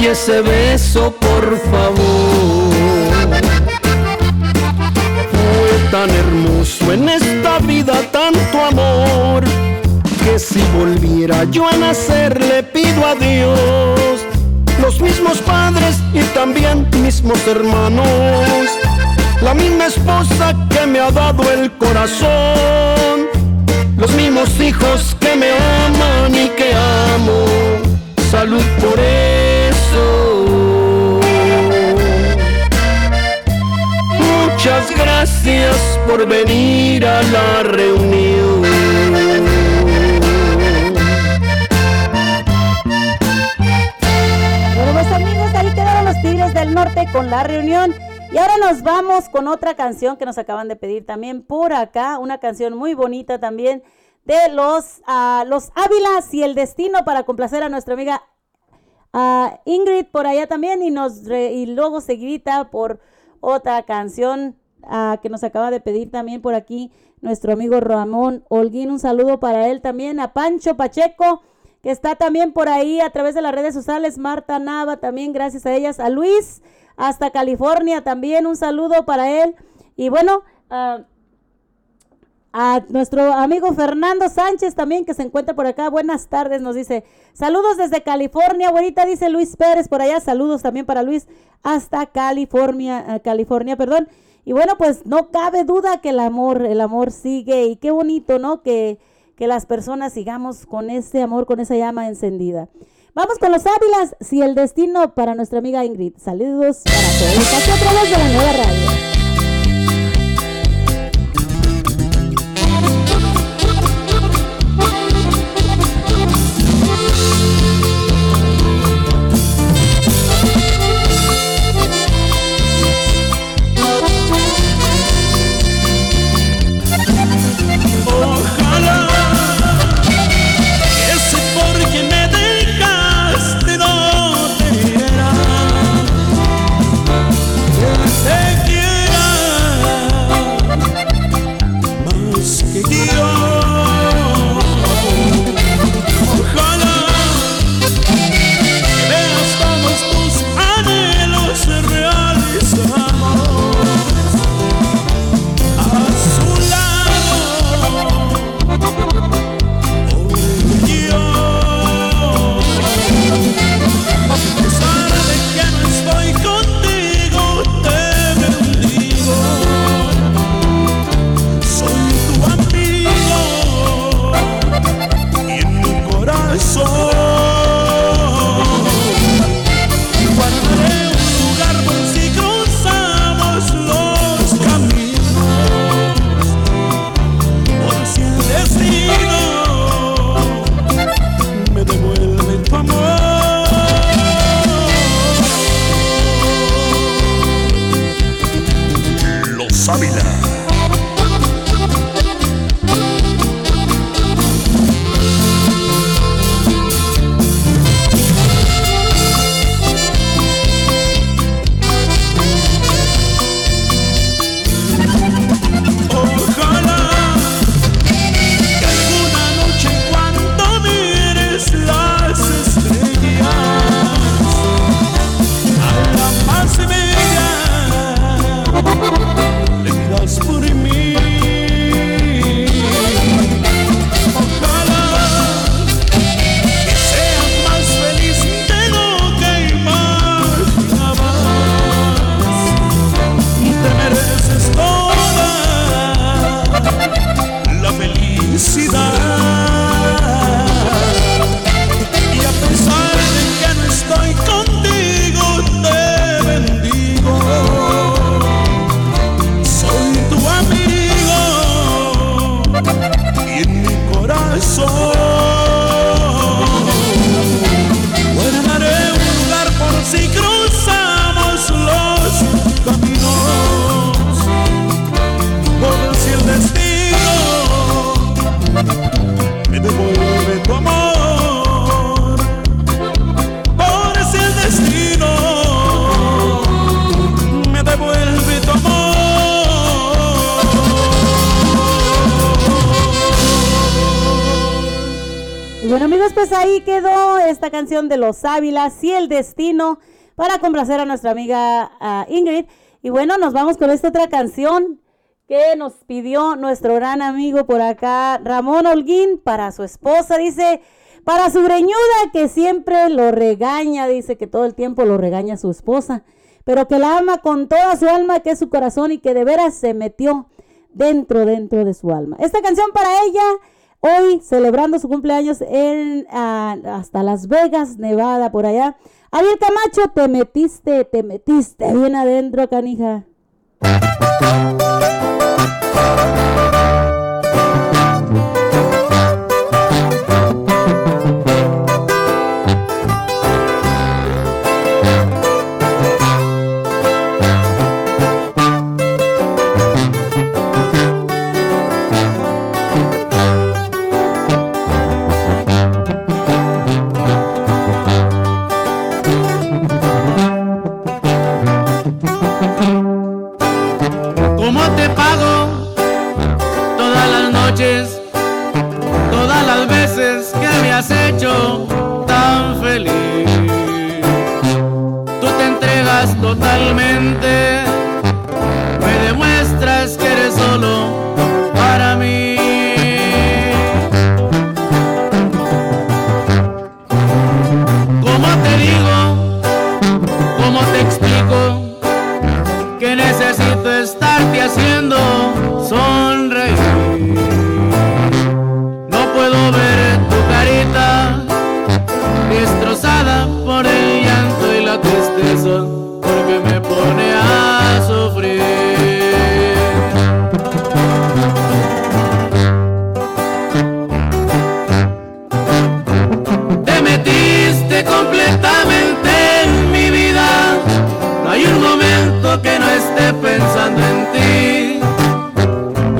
Y ese beso, por favor. Fue tan hermoso en esta vida tanto amor que si volviera yo a nacer le pido a Dios. Los mismos padres y también mismos hermanos. La misma esposa que me ha dado el corazón, los mismos hijos que me aman y que amo, salud por Muchas gracias por venir a la reunión. Bueno, pues amigos, ahí quedaron los Tigres del Norte con la reunión. Y ahora nos vamos con otra canción que nos acaban de pedir también por acá, una canción muy bonita también de los, uh, los Ávilas y el Destino para complacer a nuestra amiga uh, Ingrid por allá también y, nos y luego seguidita por otra canción uh, que nos acaba de pedir también por aquí nuestro amigo Ramón Holguín. Un saludo para él también, a Pancho Pacheco que está también por ahí a través de las redes sociales, Marta Nava también, gracias a ellas, a Luis hasta California también. Un saludo para él. Y bueno, a nuestro amigo Fernando Sánchez también que se encuentra por acá. Buenas tardes, nos dice. Saludos desde California, abuelita, dice Luis Pérez por allá. Saludos también para Luis hasta California, eh, California, perdón. Y bueno, pues no cabe duda que el amor, el amor sigue y qué bonito, ¿no? Que, que las personas sigamos con ese amor, con esa llama encendida. Vamos con los Ávilas, si el destino para nuestra amiga Ingrid. Saludos para todos. De la. De Los Ávilas y el destino para complacer a nuestra amiga Ingrid. Y bueno, nos vamos con esta otra canción que nos pidió nuestro gran amigo por acá, Ramón Holguín, para su esposa. Dice, para su greñuda que siempre lo regaña, dice que todo el tiempo lo regaña su esposa, pero que la ama con toda su alma, que es su corazón y que de veras se metió dentro, dentro de su alma. Esta canción para ella, hoy celebrando su cumpleaños en ah, hasta Las Vegas, Nevada, por allá. Ariel Camacho, te metiste, te metiste bien adentro, canija. totalmente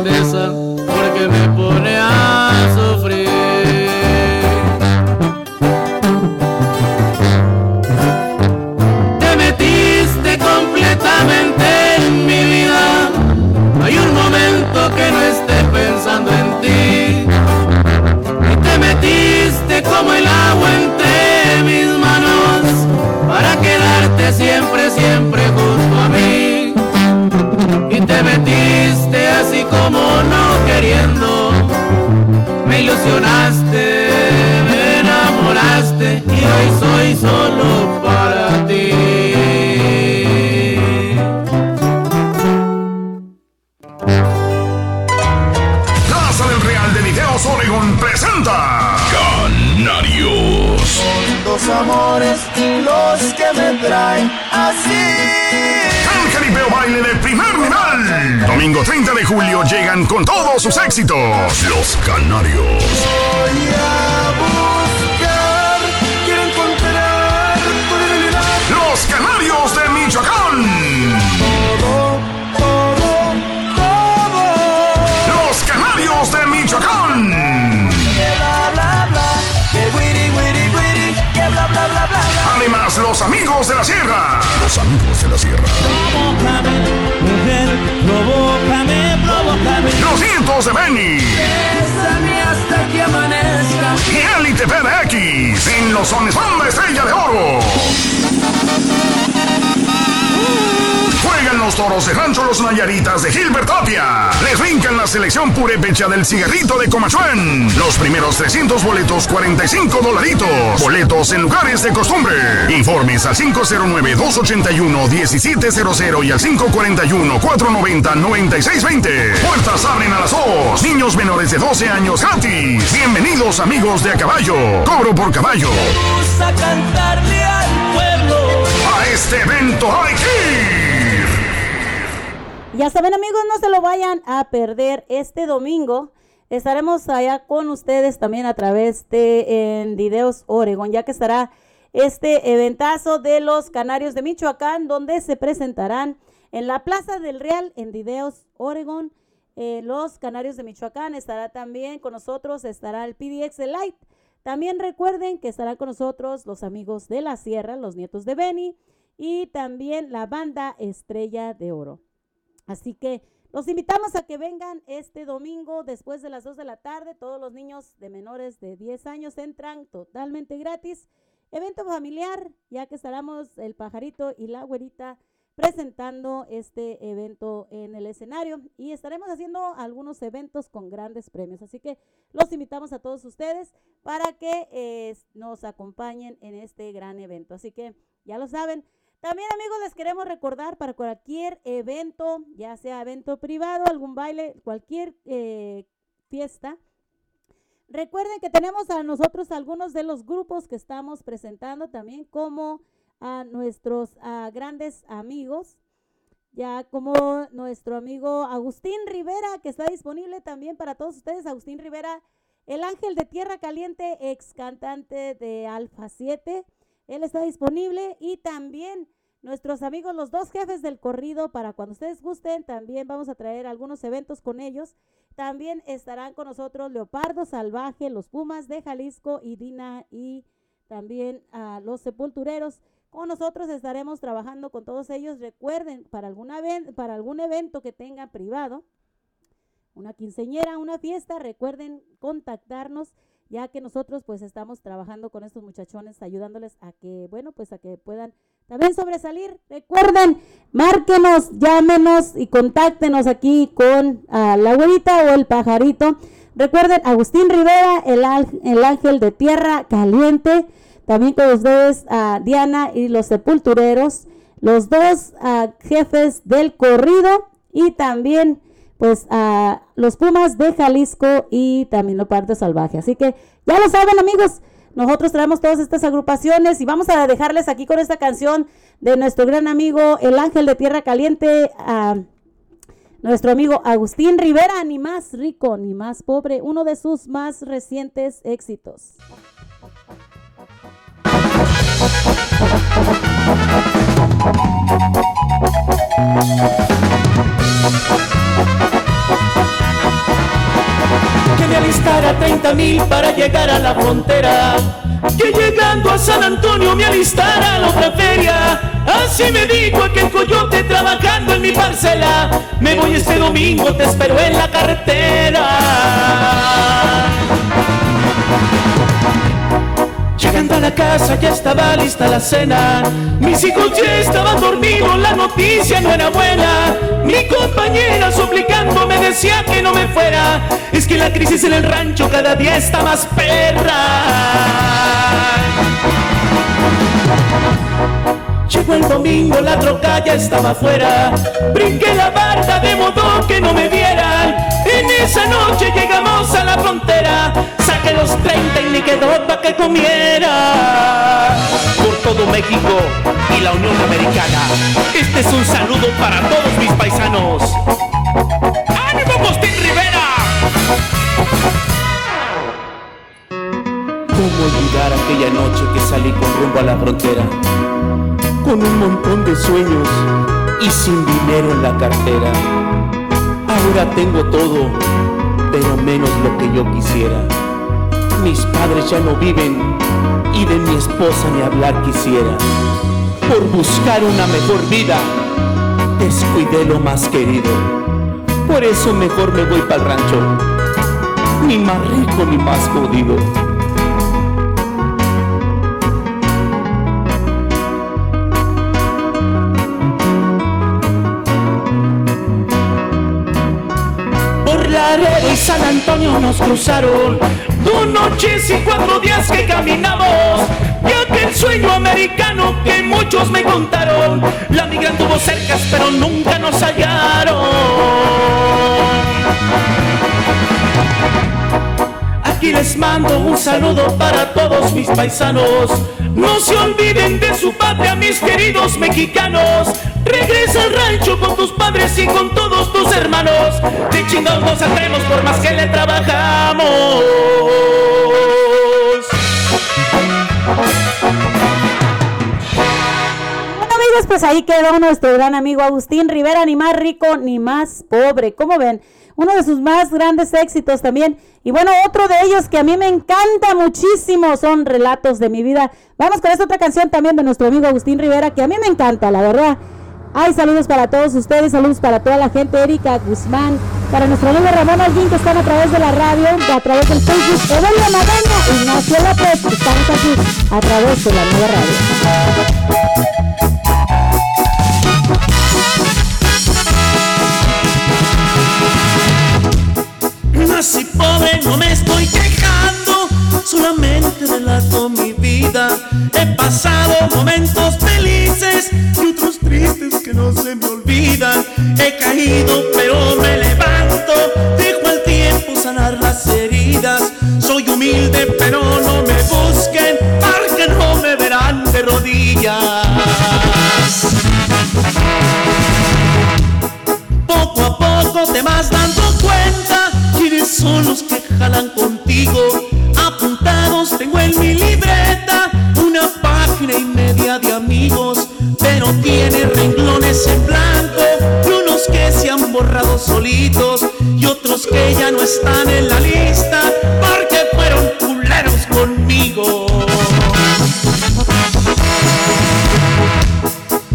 oro. Del cigarrito de Comachuén. Los primeros 300 boletos, 45 dolaritos. Boletos en lugares de costumbre. Informes al 509-281-1700 y al 541-490-9620. Puertas abren a las 2. Niños menores de 12 años gratis. Bienvenidos amigos de a caballo. Cobro por caballo. a cantarle al pueblo. A este evento hay que. Ya saben amigos, no se lo vayan a perder este domingo. Estaremos allá con ustedes también a través de en Videos Oregon, ya que estará este eventazo de los Canarios de Michoacán, donde se presentarán en la Plaza del Real en Videos Oregon. Eh, los Canarios de Michoacán estará también con nosotros, estará el PDX Light. También recuerden que estarán con nosotros los amigos de la Sierra, los nietos de Beni y también la banda Estrella de Oro. Así que los invitamos a que vengan este domingo después de las 2 de la tarde. Todos los niños de menores de 10 años entran totalmente gratis. Evento familiar, ya que estaremos el pajarito y la güerita presentando este evento en el escenario y estaremos haciendo algunos eventos con grandes premios. Así que los invitamos a todos ustedes para que eh, nos acompañen en este gran evento. Así que ya lo saben. También amigos les queremos recordar para cualquier evento, ya sea evento privado, algún baile, cualquier eh, fiesta, Recuerden que tenemos a nosotros algunos de los grupos que estamos presentando también como a nuestros grandes amigos, ya como nuestro amigo Agustín Rivera, que está disponible también para todos ustedes. Agustín Rivera, el ángel de Tierra Caliente, ex cantante de Alfa 7. Él está disponible y también nuestros amigos, los dos jefes del corrido, para cuando ustedes gusten, también vamos a traer algunos eventos con ellos. También estarán con nosotros Leopardo Salvaje, los Pumas de Jalisco y Dina y también a los Sepultureros. Con nosotros estaremos trabajando con todos ellos. Recuerden, para, alguna para algún evento que tengan privado, una quinceñera, una fiesta, recuerden contactarnos ya que nosotros pues estamos trabajando con estos muchachones, ayudándoles a que, bueno, pues a que puedan también sobresalir. Recuerden, márquenos, llámenos y contáctenos aquí con la abuelita o el pajarito. Recuerden, Agustín Rivera, el, el ángel de tierra caliente. También con ustedes a Diana y los sepultureros, los dos jefes del corrido y también pues a los Pumas de Jalisco y también Leopardo Salvaje. Así que ya lo saben amigos, nosotros traemos todas estas agrupaciones y vamos a dejarles aquí con esta canción de nuestro gran amigo El Ángel de Tierra Caliente, a nuestro amigo Agustín Rivera, ni más rico ni más pobre, uno de sus más recientes éxitos. Me alistara 30 mil para llegar a la frontera. Que llegando a San Antonio me alistara a la otra feria. Así me dijo aquel coyote trabajando en mi parcela. Me voy este domingo, te espero en la carretera. Llegando la casa ya estaba lista la cena. Mis hijos ya estaban dormidos, la noticia no era buena. Mi compañera suplicando me decía que no me fuera. Es que la crisis en el rancho cada día está más perra. Llegó el domingo, la troca ya estaba afuera. Brinqué la barda de modo que no me vieran. En esa noche llegamos a la frontera. Saqué los 30 y ni quedó para que comiera. Por todo México y la Unión Americana. Este es un saludo para todos mis paisanos. ¡Ánimo, Agustín Rivera! ¿Cómo olvidar aquella noche que salí con rumbo a la frontera? Con un montón de sueños y sin dinero en la cartera. Ahora tengo todo, pero menos lo que yo quisiera. Mis padres ya no viven y de mi esposa ni hablar quisiera. Por buscar una mejor vida, descuidé lo más querido. Por eso mejor me voy para el rancho, ni más rico ni más jodido. Por Laredo y San Antonio nos cruzaron Dos noches y cuatro días que caminamos. Y aquel sueño americano que muchos me contaron. La migra tuvo cercas, pero nunca nos hallaron. Aquí les mando un saludo para todos mis paisanos. No se olviden de su patria, mis queridos mexicanos. Regresa al rancho con tus padres y con todos tus hermanos. De chingados nos hacemos por más que le trabajamos. Bueno amigos, pues ahí quedó nuestro gran amigo Agustín Rivera, ni más rico ni más pobre. ¿Cómo ven? Uno de sus más grandes éxitos también. Y bueno, otro de ellos que a mí me encanta muchísimo son Relatos de mi vida. Vamos con esta otra canción también de nuestro amigo Agustín Rivera que a mí me encanta, la verdad. Ay, saludos para todos ustedes, saludos para toda la gente, Erika Guzmán, para nuestro amigo Ramón Alguín que están a través de la radio, a través del Facebook, Evelio Magaña, Ignacio López, estamos aquí a través de la nueva radio. Así pobre, no me estoy quejando, solamente relato mi vida. He pasado momentos felices y otros tristes que no se me olvidan. He caído, pero me levanto, dejo al tiempo sanar las heridas. Soy humilde, pero no me busquen, porque no me verán de rodillas. Poco a poco te vas dando cuenta quiénes son los que jalan contigo. De amigos, pero tiene renglones en blanco y unos que se han borrado solitos y otros que ya no están en la lista porque fueron culeros conmigo.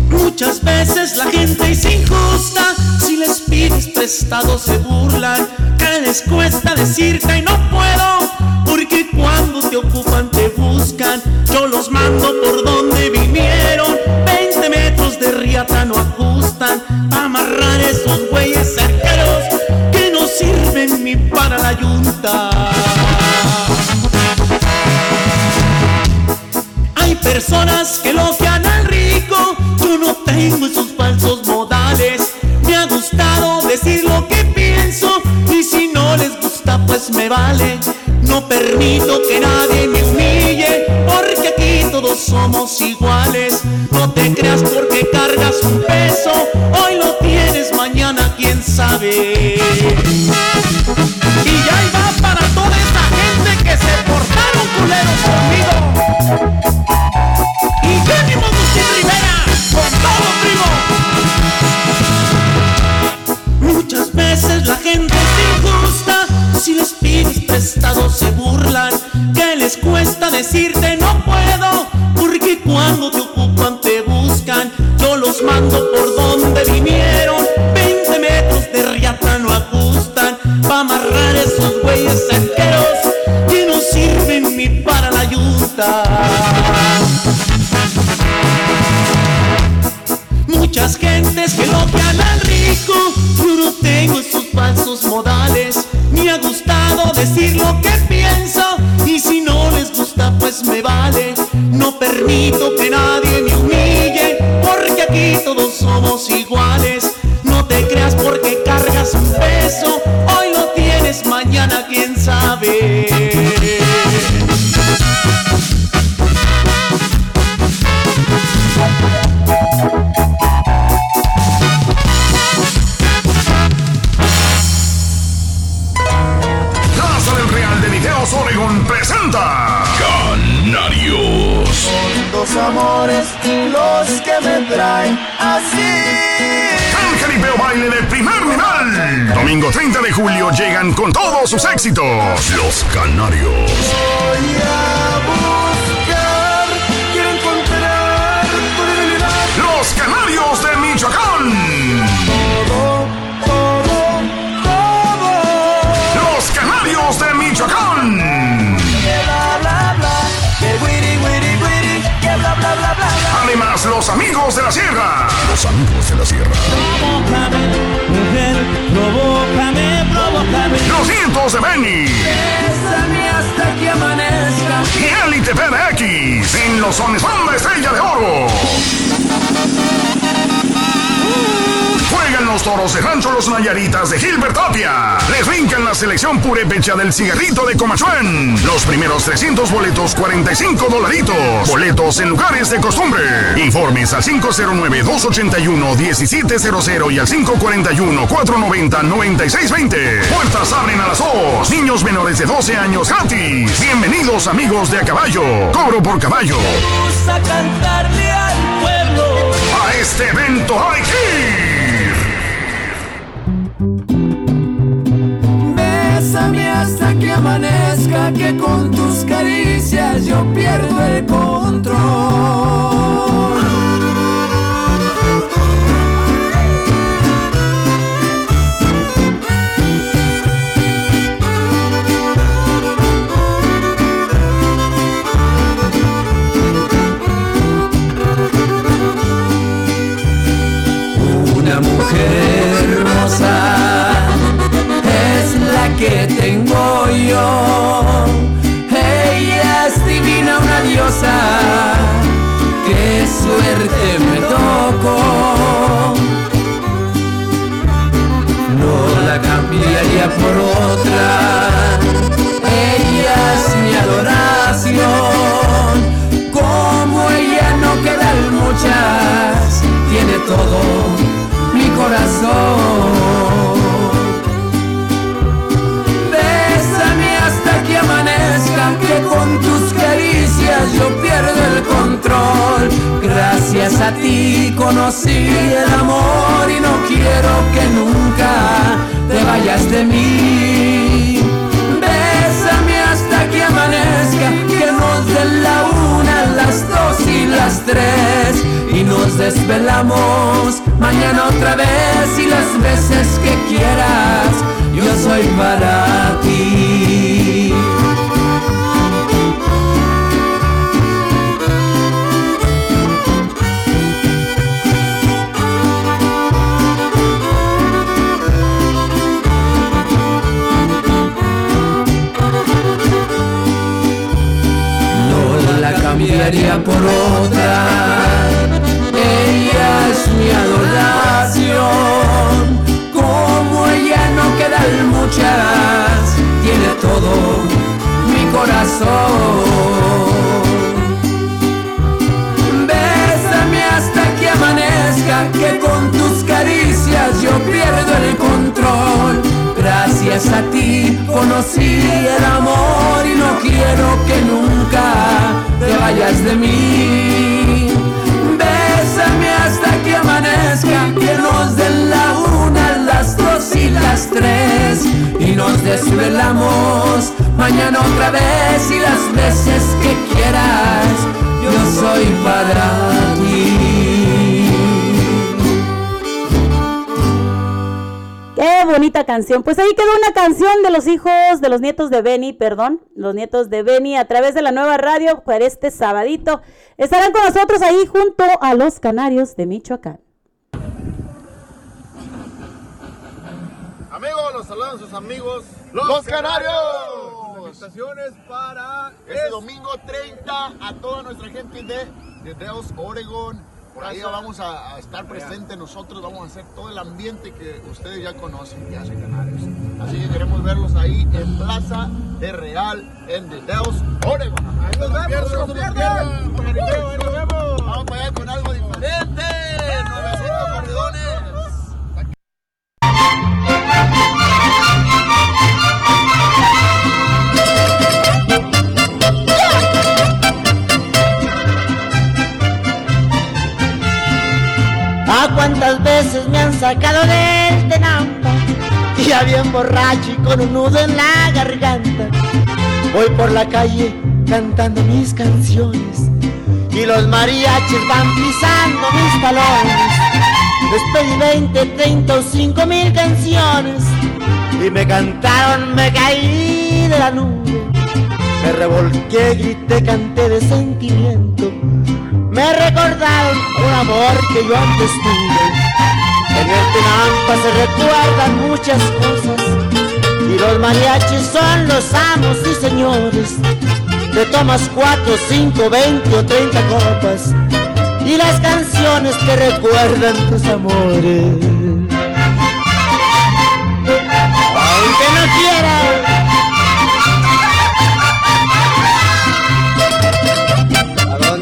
Muchas veces la gente es injusta, si les pides prestado se burlan, que les cuesta decirte y no puedo, porque cuando te ocupan te buscan, yo los mando por esos güeyes cerqueros que no sirven ni para la yunta. Hay personas que logian al rico, yo no tengo esos falsos modales. Me ha gustado decir lo que pienso y si no les gusta pues me vale. No permito que nadie me humille porque aquí todos somos iguales. No te creas porque cargas un peso, hoy lo tienes, mañana quién sabe. Y ya va para toda esa gente que se portaron culeros conmigo. Y venimos Agustín Rivera con todo primo. Muchas veces la gente es injusta, si les pides prestado se burlan, que les cuesta decirte no puedo, porque cuando te por donde vinieron, 20 metros de riata no ajustan, pa' amarrar esos güeyes enteros que no sirven ni para la yunta. Muchas gentes que lo que al rico, yo no tengo esos falsos modales. Me ha gustado decir lo que pienso, y si no les gusta, pues me vale. No permito que nadie me humille, iguales. No te creas porque cargas un peso, hoy lo tienes, mañana quién sabe. Dos amores los que me traen así. Ángel y Peo Baile de primer nivel. Domingo 30 de julio llegan con todos sus éxitos. Los Canarios. Voy a buscar, quiero encontrar tu. Los Canarios de amigos de la sierra. Los amigos de la sierra. Provócame, mujer, provócame, provócame. Los nietos de Benny. Bésame hasta que amanezca. Y Elite PDX. En los sones Banda Estrella de Oro. Juegan los toros de Rancho Los Nayaritas de Gilbert Tapia. Les brincan la selección purépecha del cigarrito de Comachuén. Los primeros 300 boletos, 45 dolaritos. Boletos en lugares de costumbre. Informes al 509-281-1700 y al 541-490-9620. Puertas abren a las 2. Niños menores de 12 años gratis. Bienvenidos amigos de A Caballo. Cobro por caballo. Vamos a cantarle al pueblo. A este evento hay que Bésame hasta que amanezca, que con tus caricias yo pierdo el control. Suerte me tocó. No la cambiaría por otra. Ella es mi adoración. Como ella no quedan muchas. Tiene todo mi corazón. Bésame hasta que amanezca, que con tus yo pierdo el control. Gracias a ti conocí el amor y no quiero que nunca te vayas de mí. Bésame hasta que amanezca, que nos den la una, las dos y las tres. Y nos desvelamos mañana otra vez y las veces que quieras, yo soy para ti. Cambiaría por otra. Ella es mi adoración. Como ella no quedan muchas, tiene todo mi corazón. Bésame hasta que amanezca, que con tus caricias yo pierdo el control. Gracias a ti conocí el amor y no quiero que nunca te vayas de mí. Bésame hasta que amanezca, que nos den la una, las dos y las tres. Y nos desvelamos mañana otra vez y las veces que quieras, yo soy para ti. Bonita canción. Pues ahí quedó una canción de los hijos, de los nietos de Benny, perdón, los nietos de Benny a través de la nueva radio para este sabadito. Estarán con nosotros ahí junto a los canarios de Michoacán. Amigos, los saludan sus amigos Los, Canarios. Felicitaciones para este domingo 30 a toda nuestra gente de, de Deos, Oregon. Por ahí vamos a, a estar presentes nosotros, vamos a hacer todo el ambiente que ustedes ya conocen, ya son canarios. Así que queremos verlos ahí en Plaza de Real, en The Deos, Oregon. Ahí nos vemos, no pierdan. Nos vemos. Vamos para allá con algo diferente. 900 corridones. Cuántas veces me han sacado del tenampa? Ya bien borracho y con un nudo en la garganta. Voy por la calle cantando mis canciones y los mariachis van pisando mis talones. Les pedí 20, 30 o 5 mil canciones y me cantaron, me caí de la nube. Me revolqué, grité, canté de sentimiento. Me recordaron un amor que yo antes tuve. En el Tenampa se recuerdan muchas cosas Y los mariachis son los amos y señores. Te tomas cuatro, cinco, veinte o treinta copas. Y las canciones te recuerdan tus amores.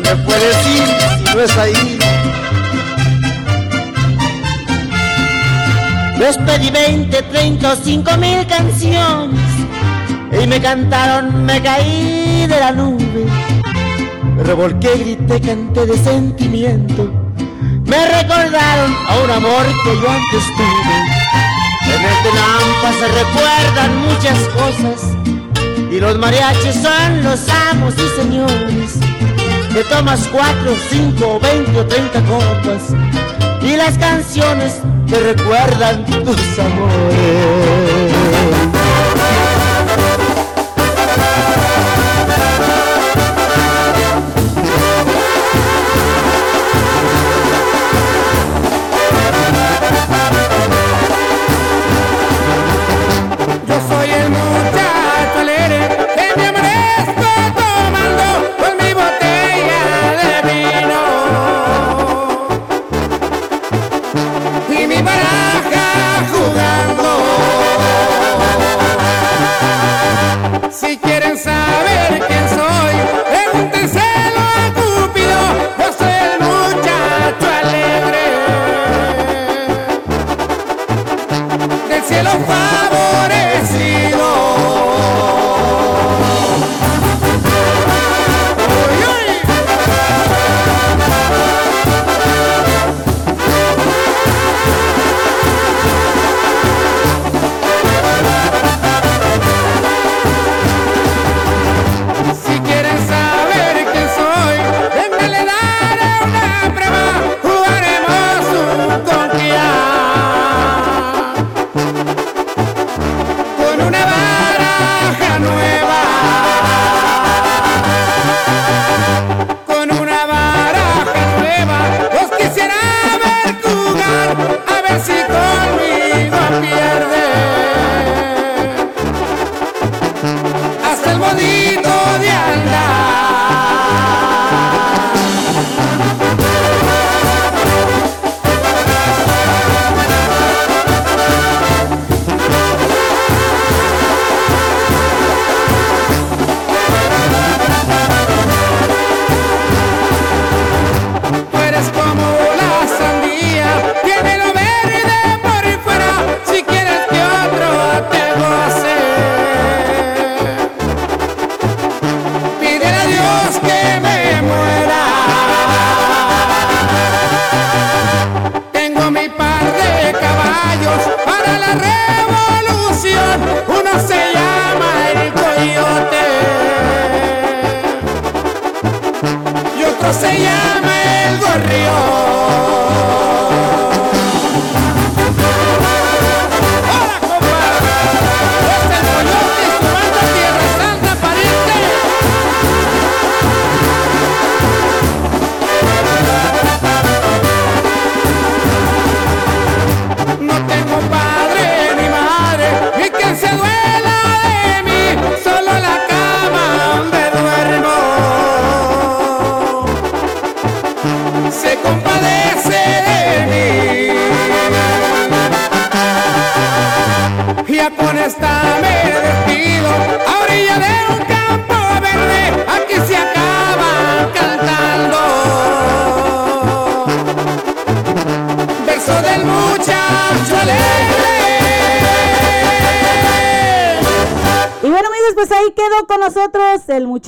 ¿A dónde puedes ir si no es ahí? Les pedí 20, 30 o 5 mil canciones y me cantaron, me caí de la nube. Me revolqué, grité, canté de sentimiento. Me recordaron a un amor que yo antes tuve. En el Tenampa se recuerdan muchas cosas y los mariachis son los amos y señores. Te tomas 4, 5, 20 o 30 copas y las canciones te recuerdan tus amores.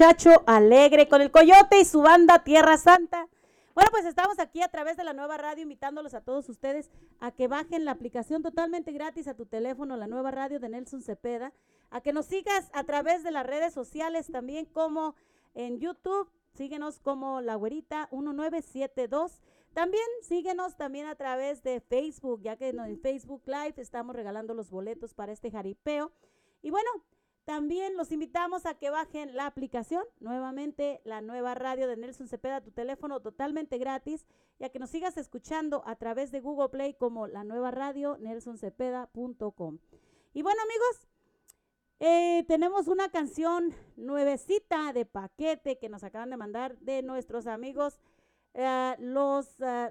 Muchacho alegre con el coyote y su banda Tierra Santa. Bueno, pues estamos aquí a través de la nueva radio invitándolos a todos ustedes a que bajen la aplicación totalmente gratis a tu teléfono, la nueva radio de Nelson Cepeda, a que nos sigas a través de las redes sociales también como en YouTube, síguenos como La Güerita 1972. También síguenos también a través de Facebook, ya que en Facebook Live estamos regalando los boletos para este jaripeo. Y bueno, también los invitamos a que bajen la aplicación, nuevamente la nueva radio de Nelson Cepeda a tu teléfono totalmente gratis y a que nos sigas escuchando a través de Google Play como la nueva radio nelsoncepeda.com. Y bueno amigos, eh, tenemos una canción nuevecita de paquete que nos acaban de mandar de nuestros amigos, eh, los... Eh,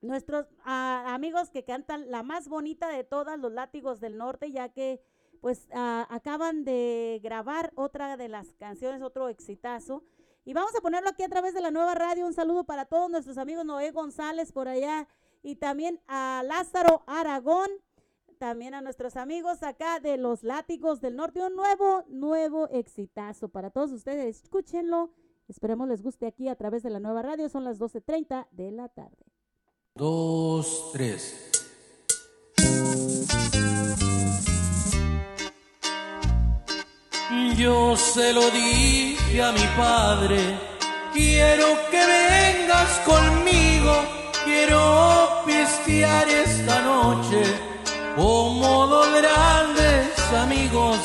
nuestros ah, amigos que cantan la más bonita de todas, los látigos del norte, ya que pues ah, acaban de grabar otra de las canciones, otro exitazo. Y vamos a ponerlo aquí a través de la nueva radio. Un saludo para todos nuestros amigos Noé González por allá y también a Lázaro Aragón, también a nuestros amigos acá de Los Látigos del Norte. Un nuevo, nuevo exitazo para todos ustedes. Escúchenlo. Esperemos les guste aquí a través de la nueva radio. Son las 12.30 de la tarde. Dos, tres. Yo se lo dije a mi padre, quiero que vengas conmigo, quiero pistear esta noche, como dos grandes amigos,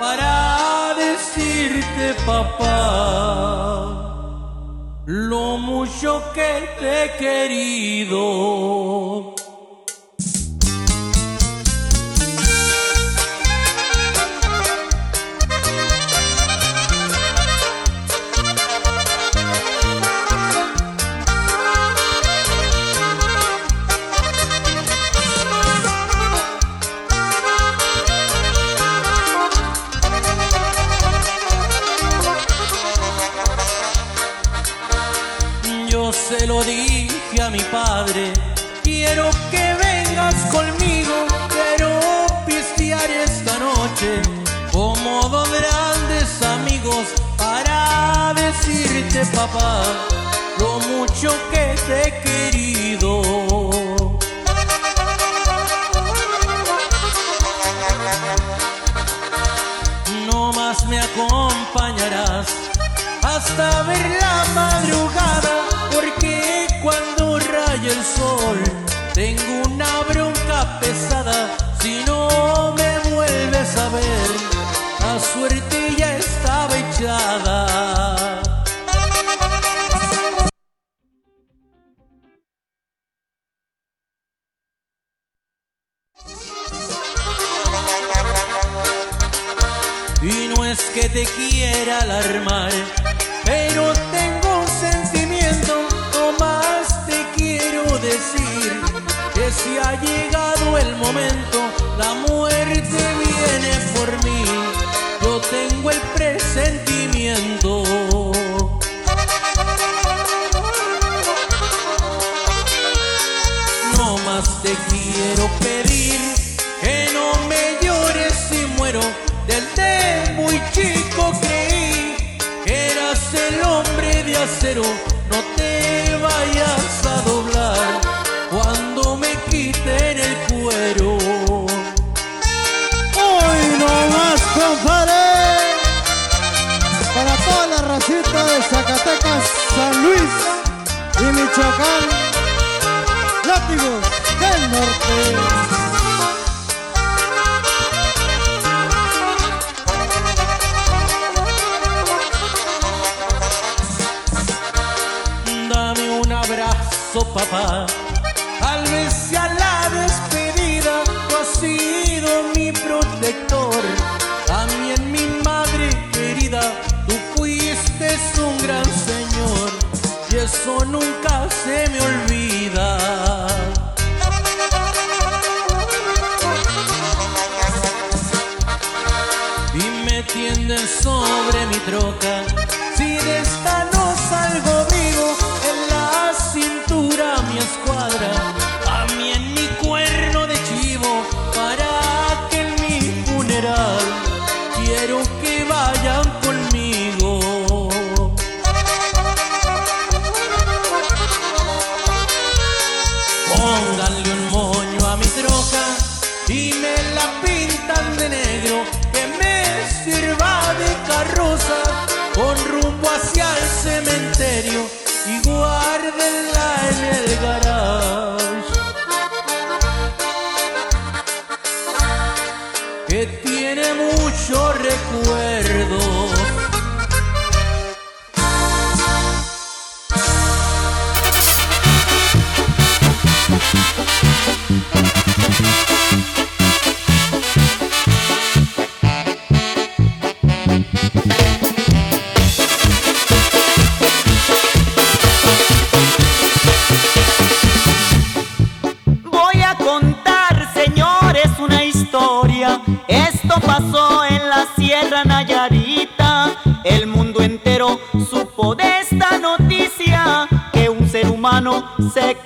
para decirte papá, lo mucho que te he querido. Voy a contar, señores, una historia. Esto pasó en la Sierra Nayarita. El mundo entero supo de esta noticia que un ser humano se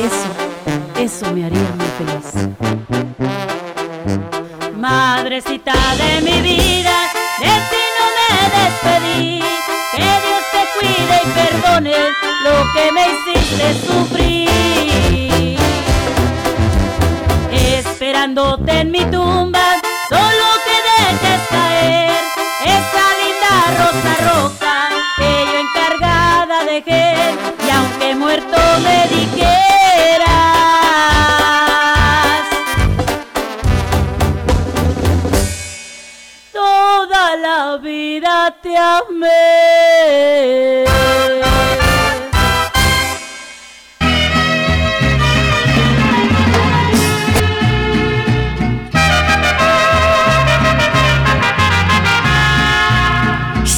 Eso, eso me haría muy feliz. Madrecita de mi vida, de ti no me despedí. Que Dios te cuide y perdone lo que me hiciste sufrir. Esperándote en mi tumba, solo que dejes caer esa linda rosa roja que yo encargada dejé. Y aunque muerto me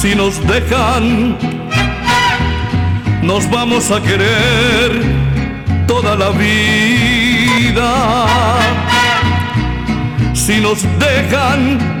Si nos dejan, nos vamos a querer toda la vida. Si nos dejan,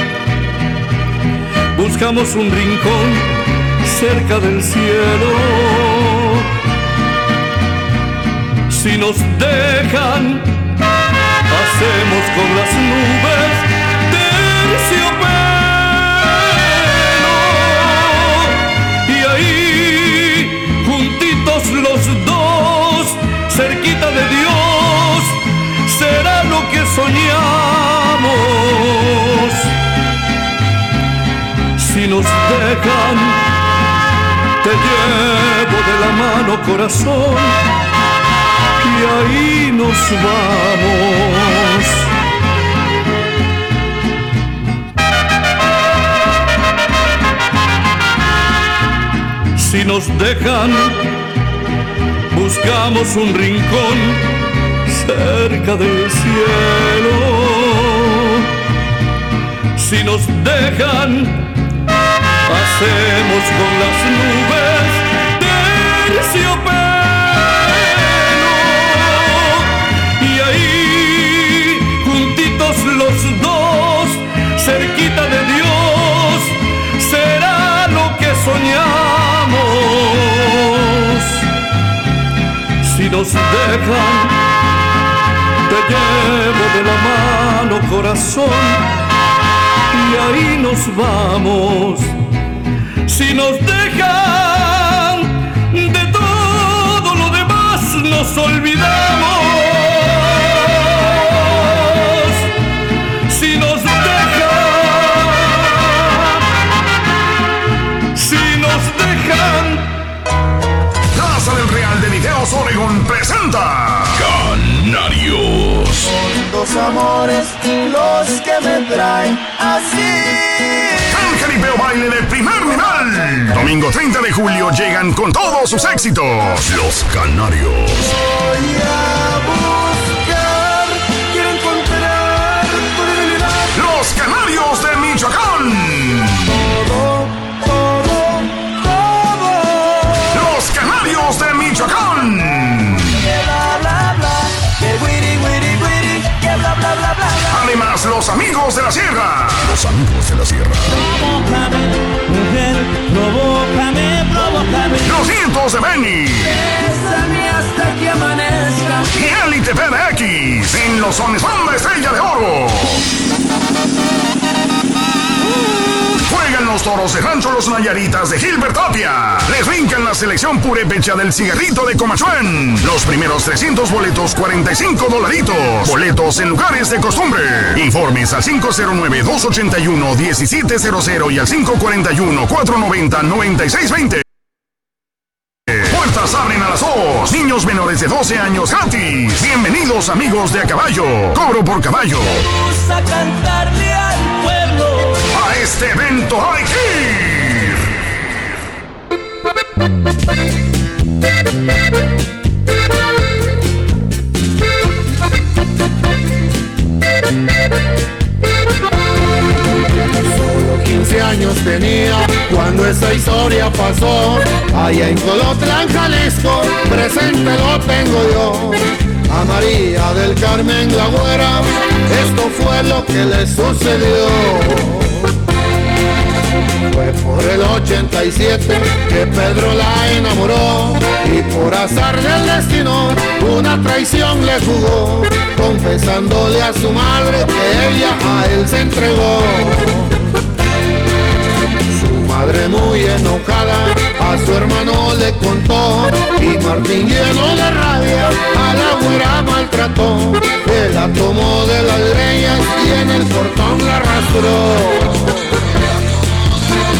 buscamos un rincón cerca del cielo. Si nos dejan, hacemos con las nubes terciopelo. Y ahí, juntitos los dos, cerquita de Dios, será lo que soñamos. Nos dejan, te llevo de la mano corazón y ahí nos vamos. Si nos dejan, buscamos un rincón cerca del cielo. Si nos dejan, hacemos con las nubes terciopelo. Y ahí, juntitos los dos, cerquita de Dios, será lo que soñamos. Si nos dejan, te llevo de la mano corazón y ahí nos vamos. Si nos dejan, de todo lo demás nos olvidamos. Si nos dejan, si nos dejan. Casa del Real de Videos Oregon presenta Canarios. Dos amores los que me traen así. Ángel y Peo Baile de primer nivel. Domingo 30 de julio llegan con todos sus éxitos. Los Canarios. Voy a amigos de la sierra. Los amigos de la sierra. Provócame, mujer, provócame, provócame. Los cientos de Benny. Bésame hasta que amanezca. Y Elite PDX. En los sones banda estrella de oro. Juegan los toros de Rancho Los Nayaritas de Gilbert Tapia. Les brincan la selección purépecha del cigarrito de Comachuén. Los primeros 300 boletos, 45 dolaritos. Boletos en lugares de costumbre. Informes al 509-281-1700 y al 541-490-9620. Puertas abren a las 2. Niños menores de 12 años gratis. Bienvenidos amigos de a caballo. Cobro por caballo. Vamos a cantarle al este evento hay. Solo 15 años tenía cuando esa historia pasó. Allá en Colotlán, Jalisco, presente lo tengo yo. A María del Carmen la esto fue lo que le sucedió. Fue por el 87 que Pedro la enamoró y por azar del destino una traición le jugó, confesándole a su madre que ella a él se entregó. Su madre muy enojada a su hermano le contó y Martín lleno de rabia a la güera maltrató. Él la tomó de las greñas y en el portón la arrastró.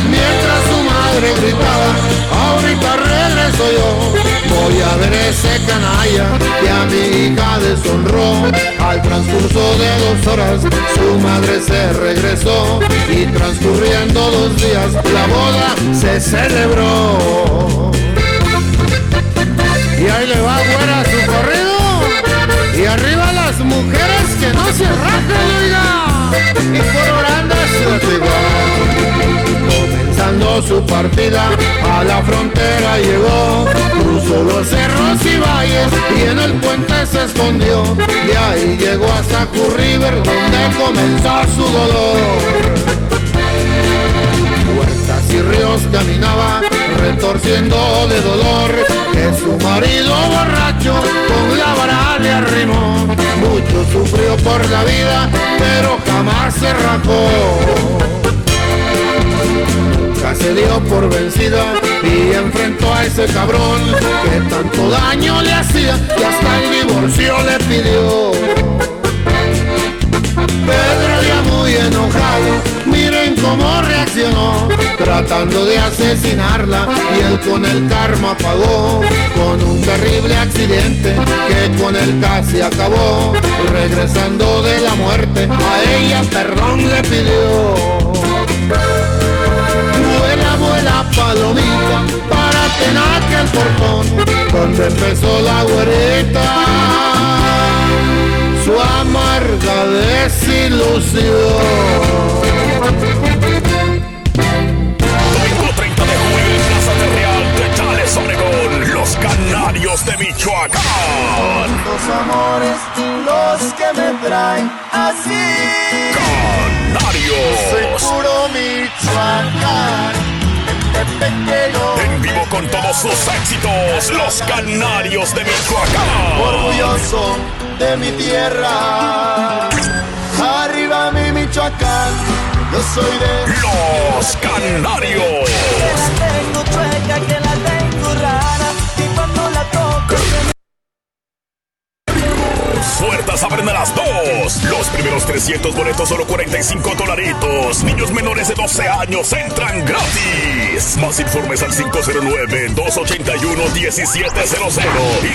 Mientras su madre gritaba, ahorita regreso yo. Voy a ver ese canalla que a mi hija deshonró. Al transcurso de dos horas, su madre se regresó. Y transcurriendo dos días, la boda se celebró. Y ahí le va güera su arriba las mujeres que no se rajan, oiga. Y por orando su Comenzando su partida, a la frontera llegó. Cruzó los cerros y valles y en el puente se escondió. Y ahí llegó hasta Curry River, donde comenzó su dolor ríos caminaba retorciendo de dolor que su marido borracho con la vara le arrimó mucho sufrió por la vida pero jamás se rajó se dio por vencida y enfrentó a ese cabrón que tanto daño le hacía y hasta el divorcio le pidió. Pedro ya muy enojado, cómo reaccionó, tratando de asesinarla y él con el karma pagó, con un terrible accidente que con él casi acabó, regresando de la muerte, a ella perdón le pidió. Vuela, vuela palomita para que el portón donde empezó la güerita su amarga desilusión. Thank you. Con todos sus éxitos, los Canarios de Michoacán. Orgulloso de mi tierra. Arriba mi Michoacán, yo soy de Los Canarios. que la tengo la 300 boletos, solo 45 dolaritos. Niños menores de 12 años entran gratis. Más informes al 509-281-1700 y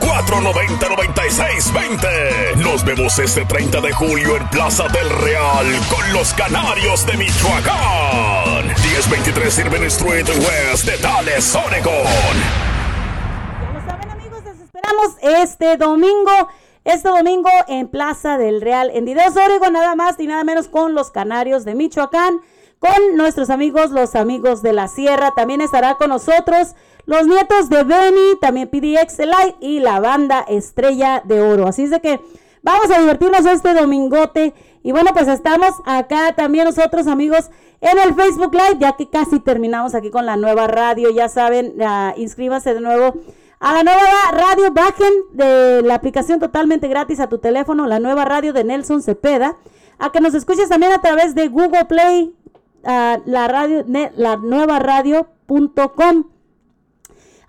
541-490-9620. Nos vemos este 30 de julio en Plaza del Real con los Canarios de Michoacán. 1023 Sirven Street West de Dallas, Oregon. Esperamos este domingo, este domingo en Plaza del Real, en Dideos, Oregon, nada más y nada menos con los Canarios de Michoacán, con nuestros amigos, los amigos de la Sierra. También estará con nosotros los nietos de Benny, también PDX Light y la banda Estrella de Oro. Así es de que vamos a divertirnos este domingote. Y bueno, pues estamos acá también nosotros, amigos, en el Facebook Live, ya que casi terminamos aquí con la nueva radio. Ya saben, uh, inscríbanse de nuevo a la nueva radio. Bajen de la aplicación totalmente gratis a tu teléfono, la nueva radio de Nelson Cepeda. A que nos escuches también a través de Google Play, uh, la radio, la nueva radio.com.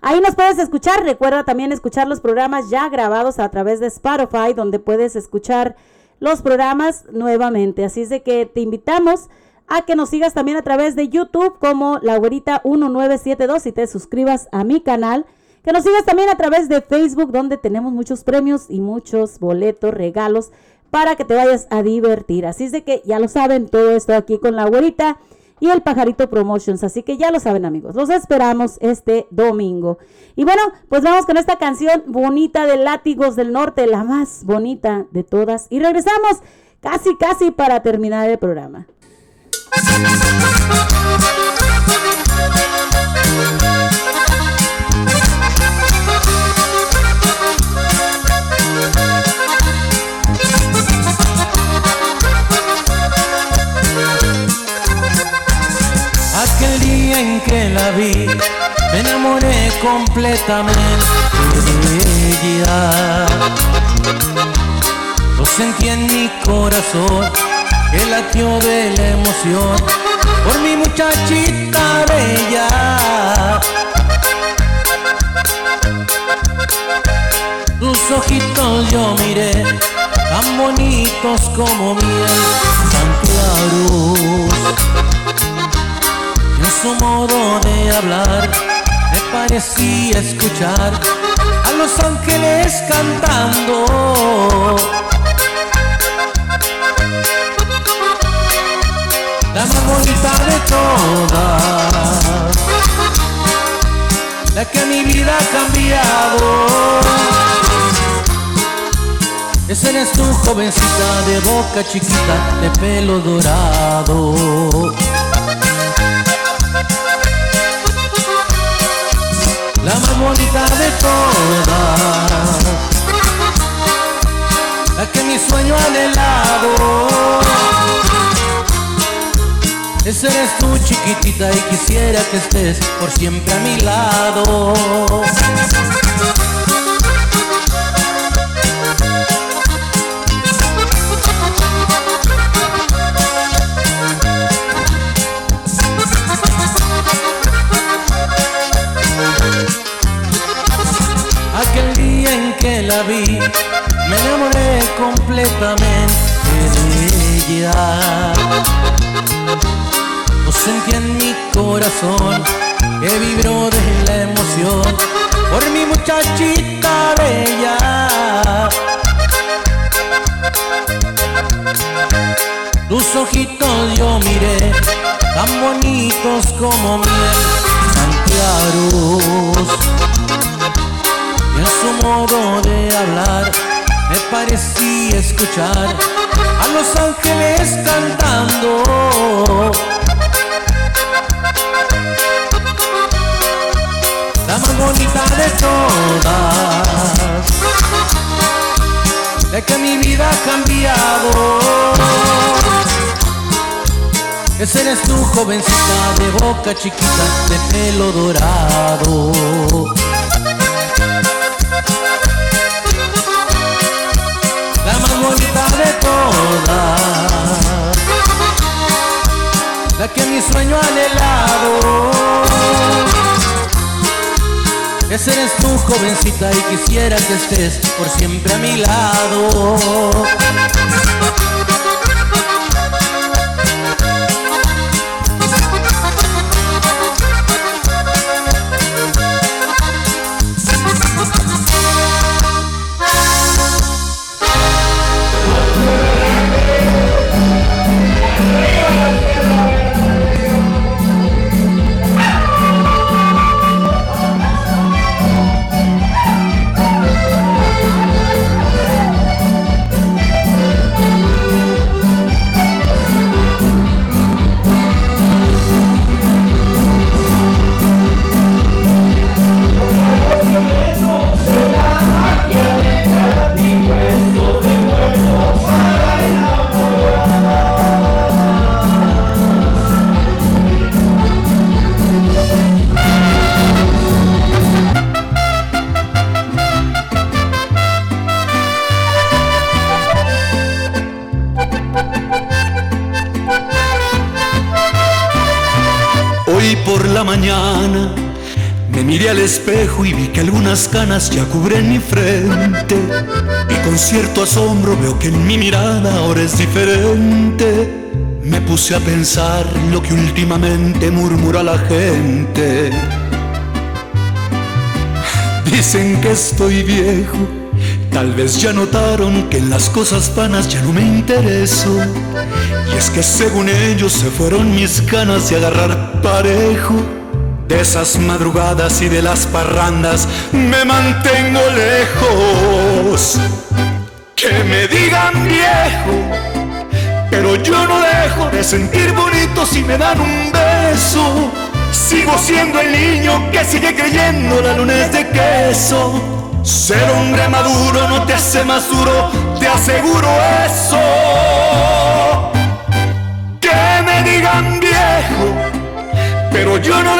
Ahí nos puedes escuchar. Recuerda también escuchar los programas ya grabados a través de Spotify, donde puedes escuchar los programas nuevamente. Así es de que te invitamos a que nos sigas también a través de YouTube como La Güerita 1972 y te suscribas a mi canal. Que nos sigas también a través de Facebook donde tenemos muchos premios y muchos boletos, regalos para que te vayas a divertir. Así es de que ya lo saben, todo esto aquí con La Güerita y el Pajarito Promotions. Así que ya lo saben amigos, los esperamos este domingo. Y bueno, pues vamos con esta canción bonita de Látigos del Norte, la más bonita de todas. Y regresamos casi, casi para terminar el programa. En que la vi, me enamoré completamente de ella. Lo sentí en mi corazón, que latió de la emoción por mi muchachita bella. Tus ojitos yo miré, tan bonitos como miel, tan claros su modo de hablar me parecía escuchar a los ángeles cantando. La más bonita de todas, la que mi vida ha cambiado. Esa eres tu jovencita de boca chiquita, de pelo dorado. La más bonita de todas, la que mi sueño anhelado. Esa eres tú chiquitita y quisiera que estés por siempre a mi lado. La me enamoré completamente de ella. Lo sentí en mi corazón, que vibró de la emoción por mi muchachita bella. Tus ojitos yo miré, tan bonitos como miel, tan claros en su modo de hablar me parecía escuchar a los ángeles cantando. La más bonita de todas, de que mi vida ha cambiado. Esa eres tu jovencita de boca chiquita, de pelo dorado. Bonita de todas, la que mi sueño anhelado. Ese eres tú, jovencita, y quisiera que estés por siempre a mi lado. Canas ya cubren mi frente. Y con cierto asombro veo que en mi mirada ahora es diferente. Me puse a pensar lo que últimamente murmura la gente. Dicen que estoy viejo, tal vez ya notaron que en las cosas vanas ya no me intereso. Y es que según ellos se fueron mis ganas de agarrar parejo. De esas madrugadas y de las parrandas me mantengo lejos. Que me digan viejo, pero yo no dejo de sentir bonito si me dan un beso. Sigo siendo el niño que sigue creyendo la luna es de queso. Ser hombre maduro no te hace más duro, te aseguro eso. Que me digan viejo, pero yo no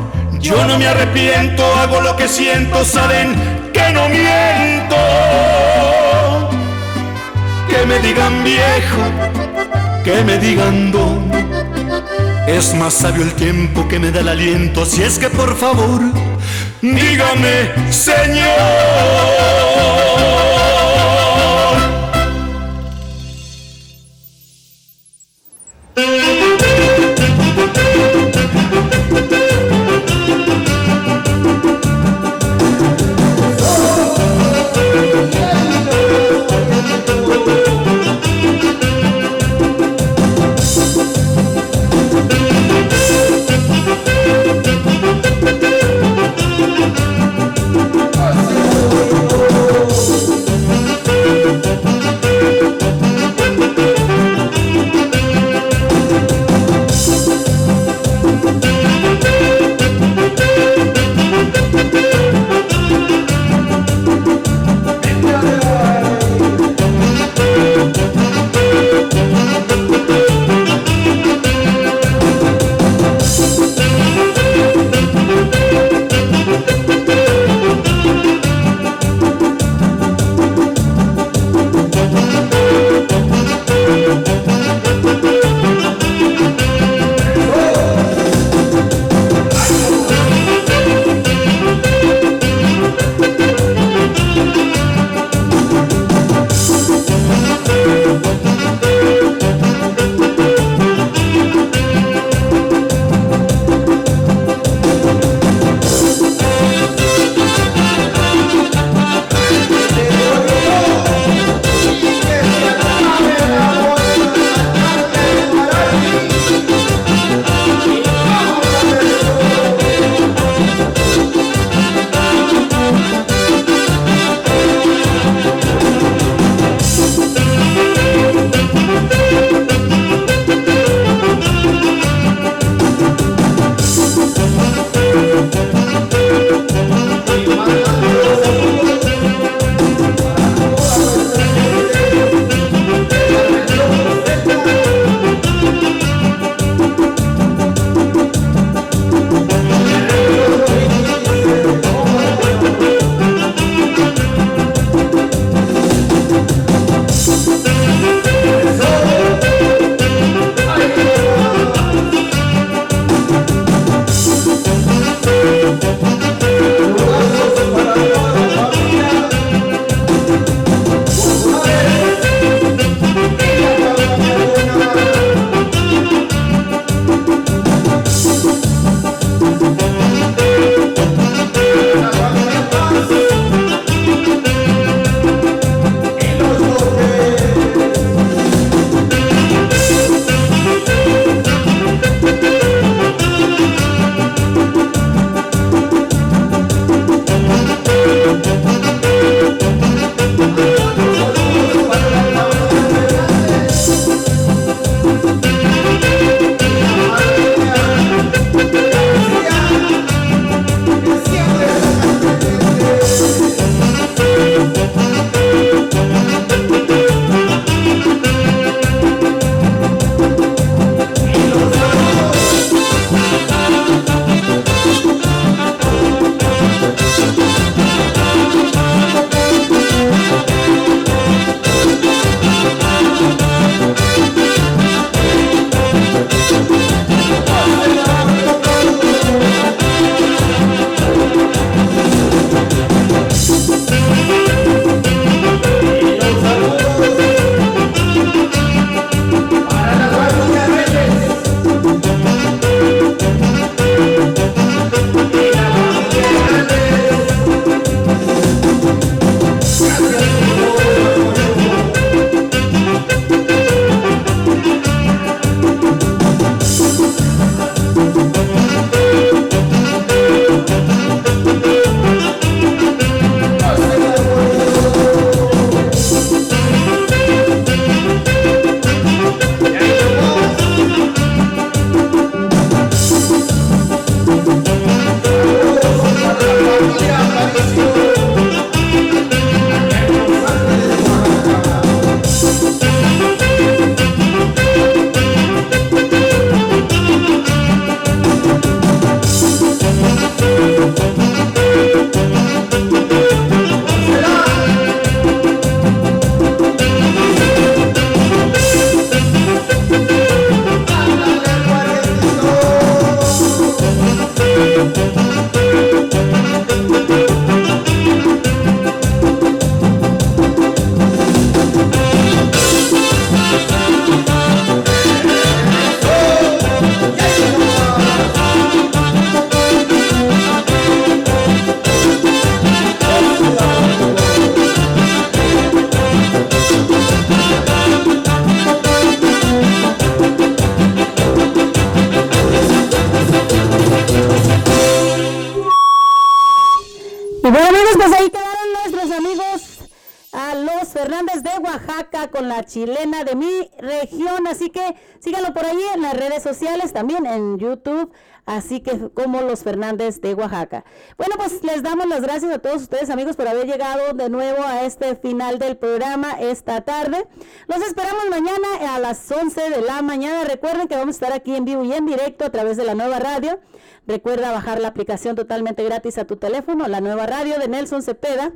yo no me arrepiento, hago lo que siento, saben que no miento. Que me digan viejo, que me digan don. Es más sabio el tiempo que me da el aliento, si es que por favor, dígame, Señor. En YouTube. Así que como los Fernández de Oaxaca. Bueno, pues les damos las gracias a todos ustedes amigos por haber llegado de nuevo a este final del programa esta tarde. Los esperamos mañana a las 11 de la mañana. Recuerden que vamos a estar aquí en vivo y en directo a través de la nueva radio. Recuerda bajar la aplicación totalmente gratis a tu teléfono, la nueva radio de Nelson Cepeda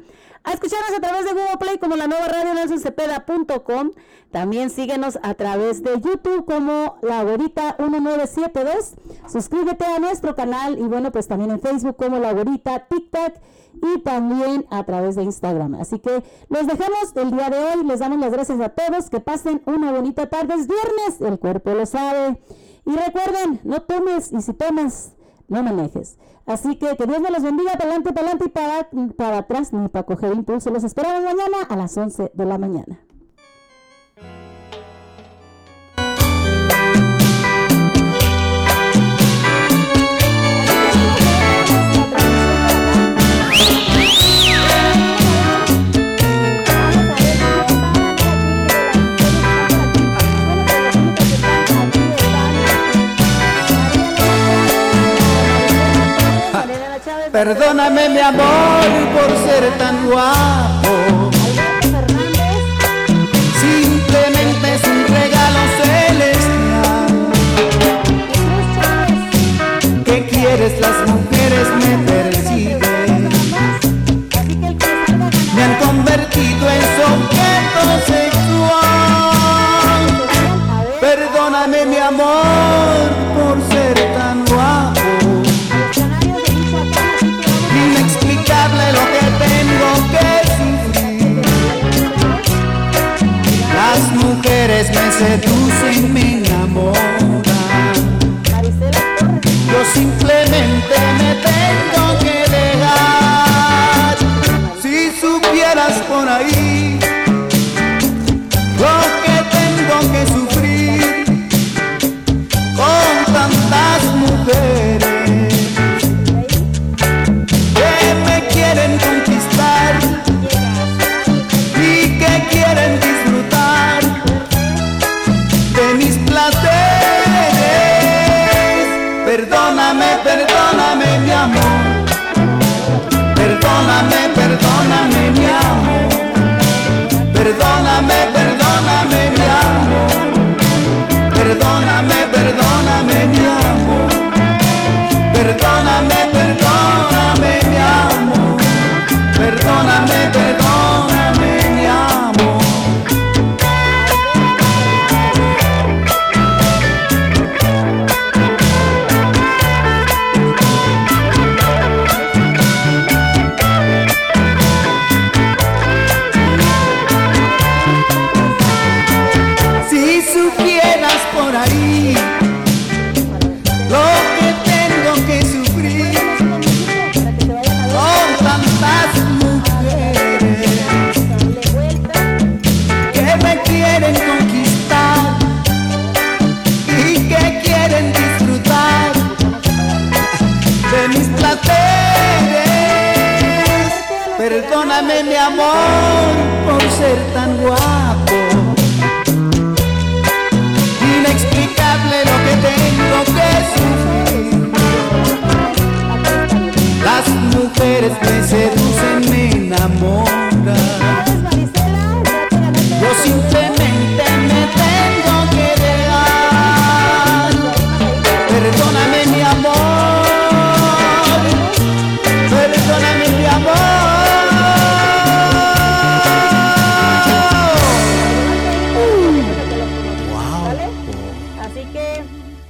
a escucharnos a través de Google Play como la nueva radio nelsoncepeda.com. También síguenos a través de YouTube como la abuelita 1972. Suscríbete a nuestro canal y bueno, pues también en Facebook como la abuelita TikTok y también a través de Instagram. Así que los dejamos el día de hoy. Les damos las gracias a todos. Que pasen una bonita tarde. Es viernes, el cuerpo lo sabe. Y recuerden, no tomes y si tomas, no manejes. Así que que Dios me los bendiga, para adelante, para adelante y para, para atrás, ni para coger impulso. Los esperamos mañana a las 11 de la mañana. Perdóname mi amor por ser tan guapo. Simplemente es un regalo celestial. ¿Qué quieres? Las mujeres me persiguen. Me han convertido en su me seducen, me enamoran. Yo simplemente me tengo que dejar. Si supieras por ahí lo que tengo que sufrir con tantas mujeres tan guapo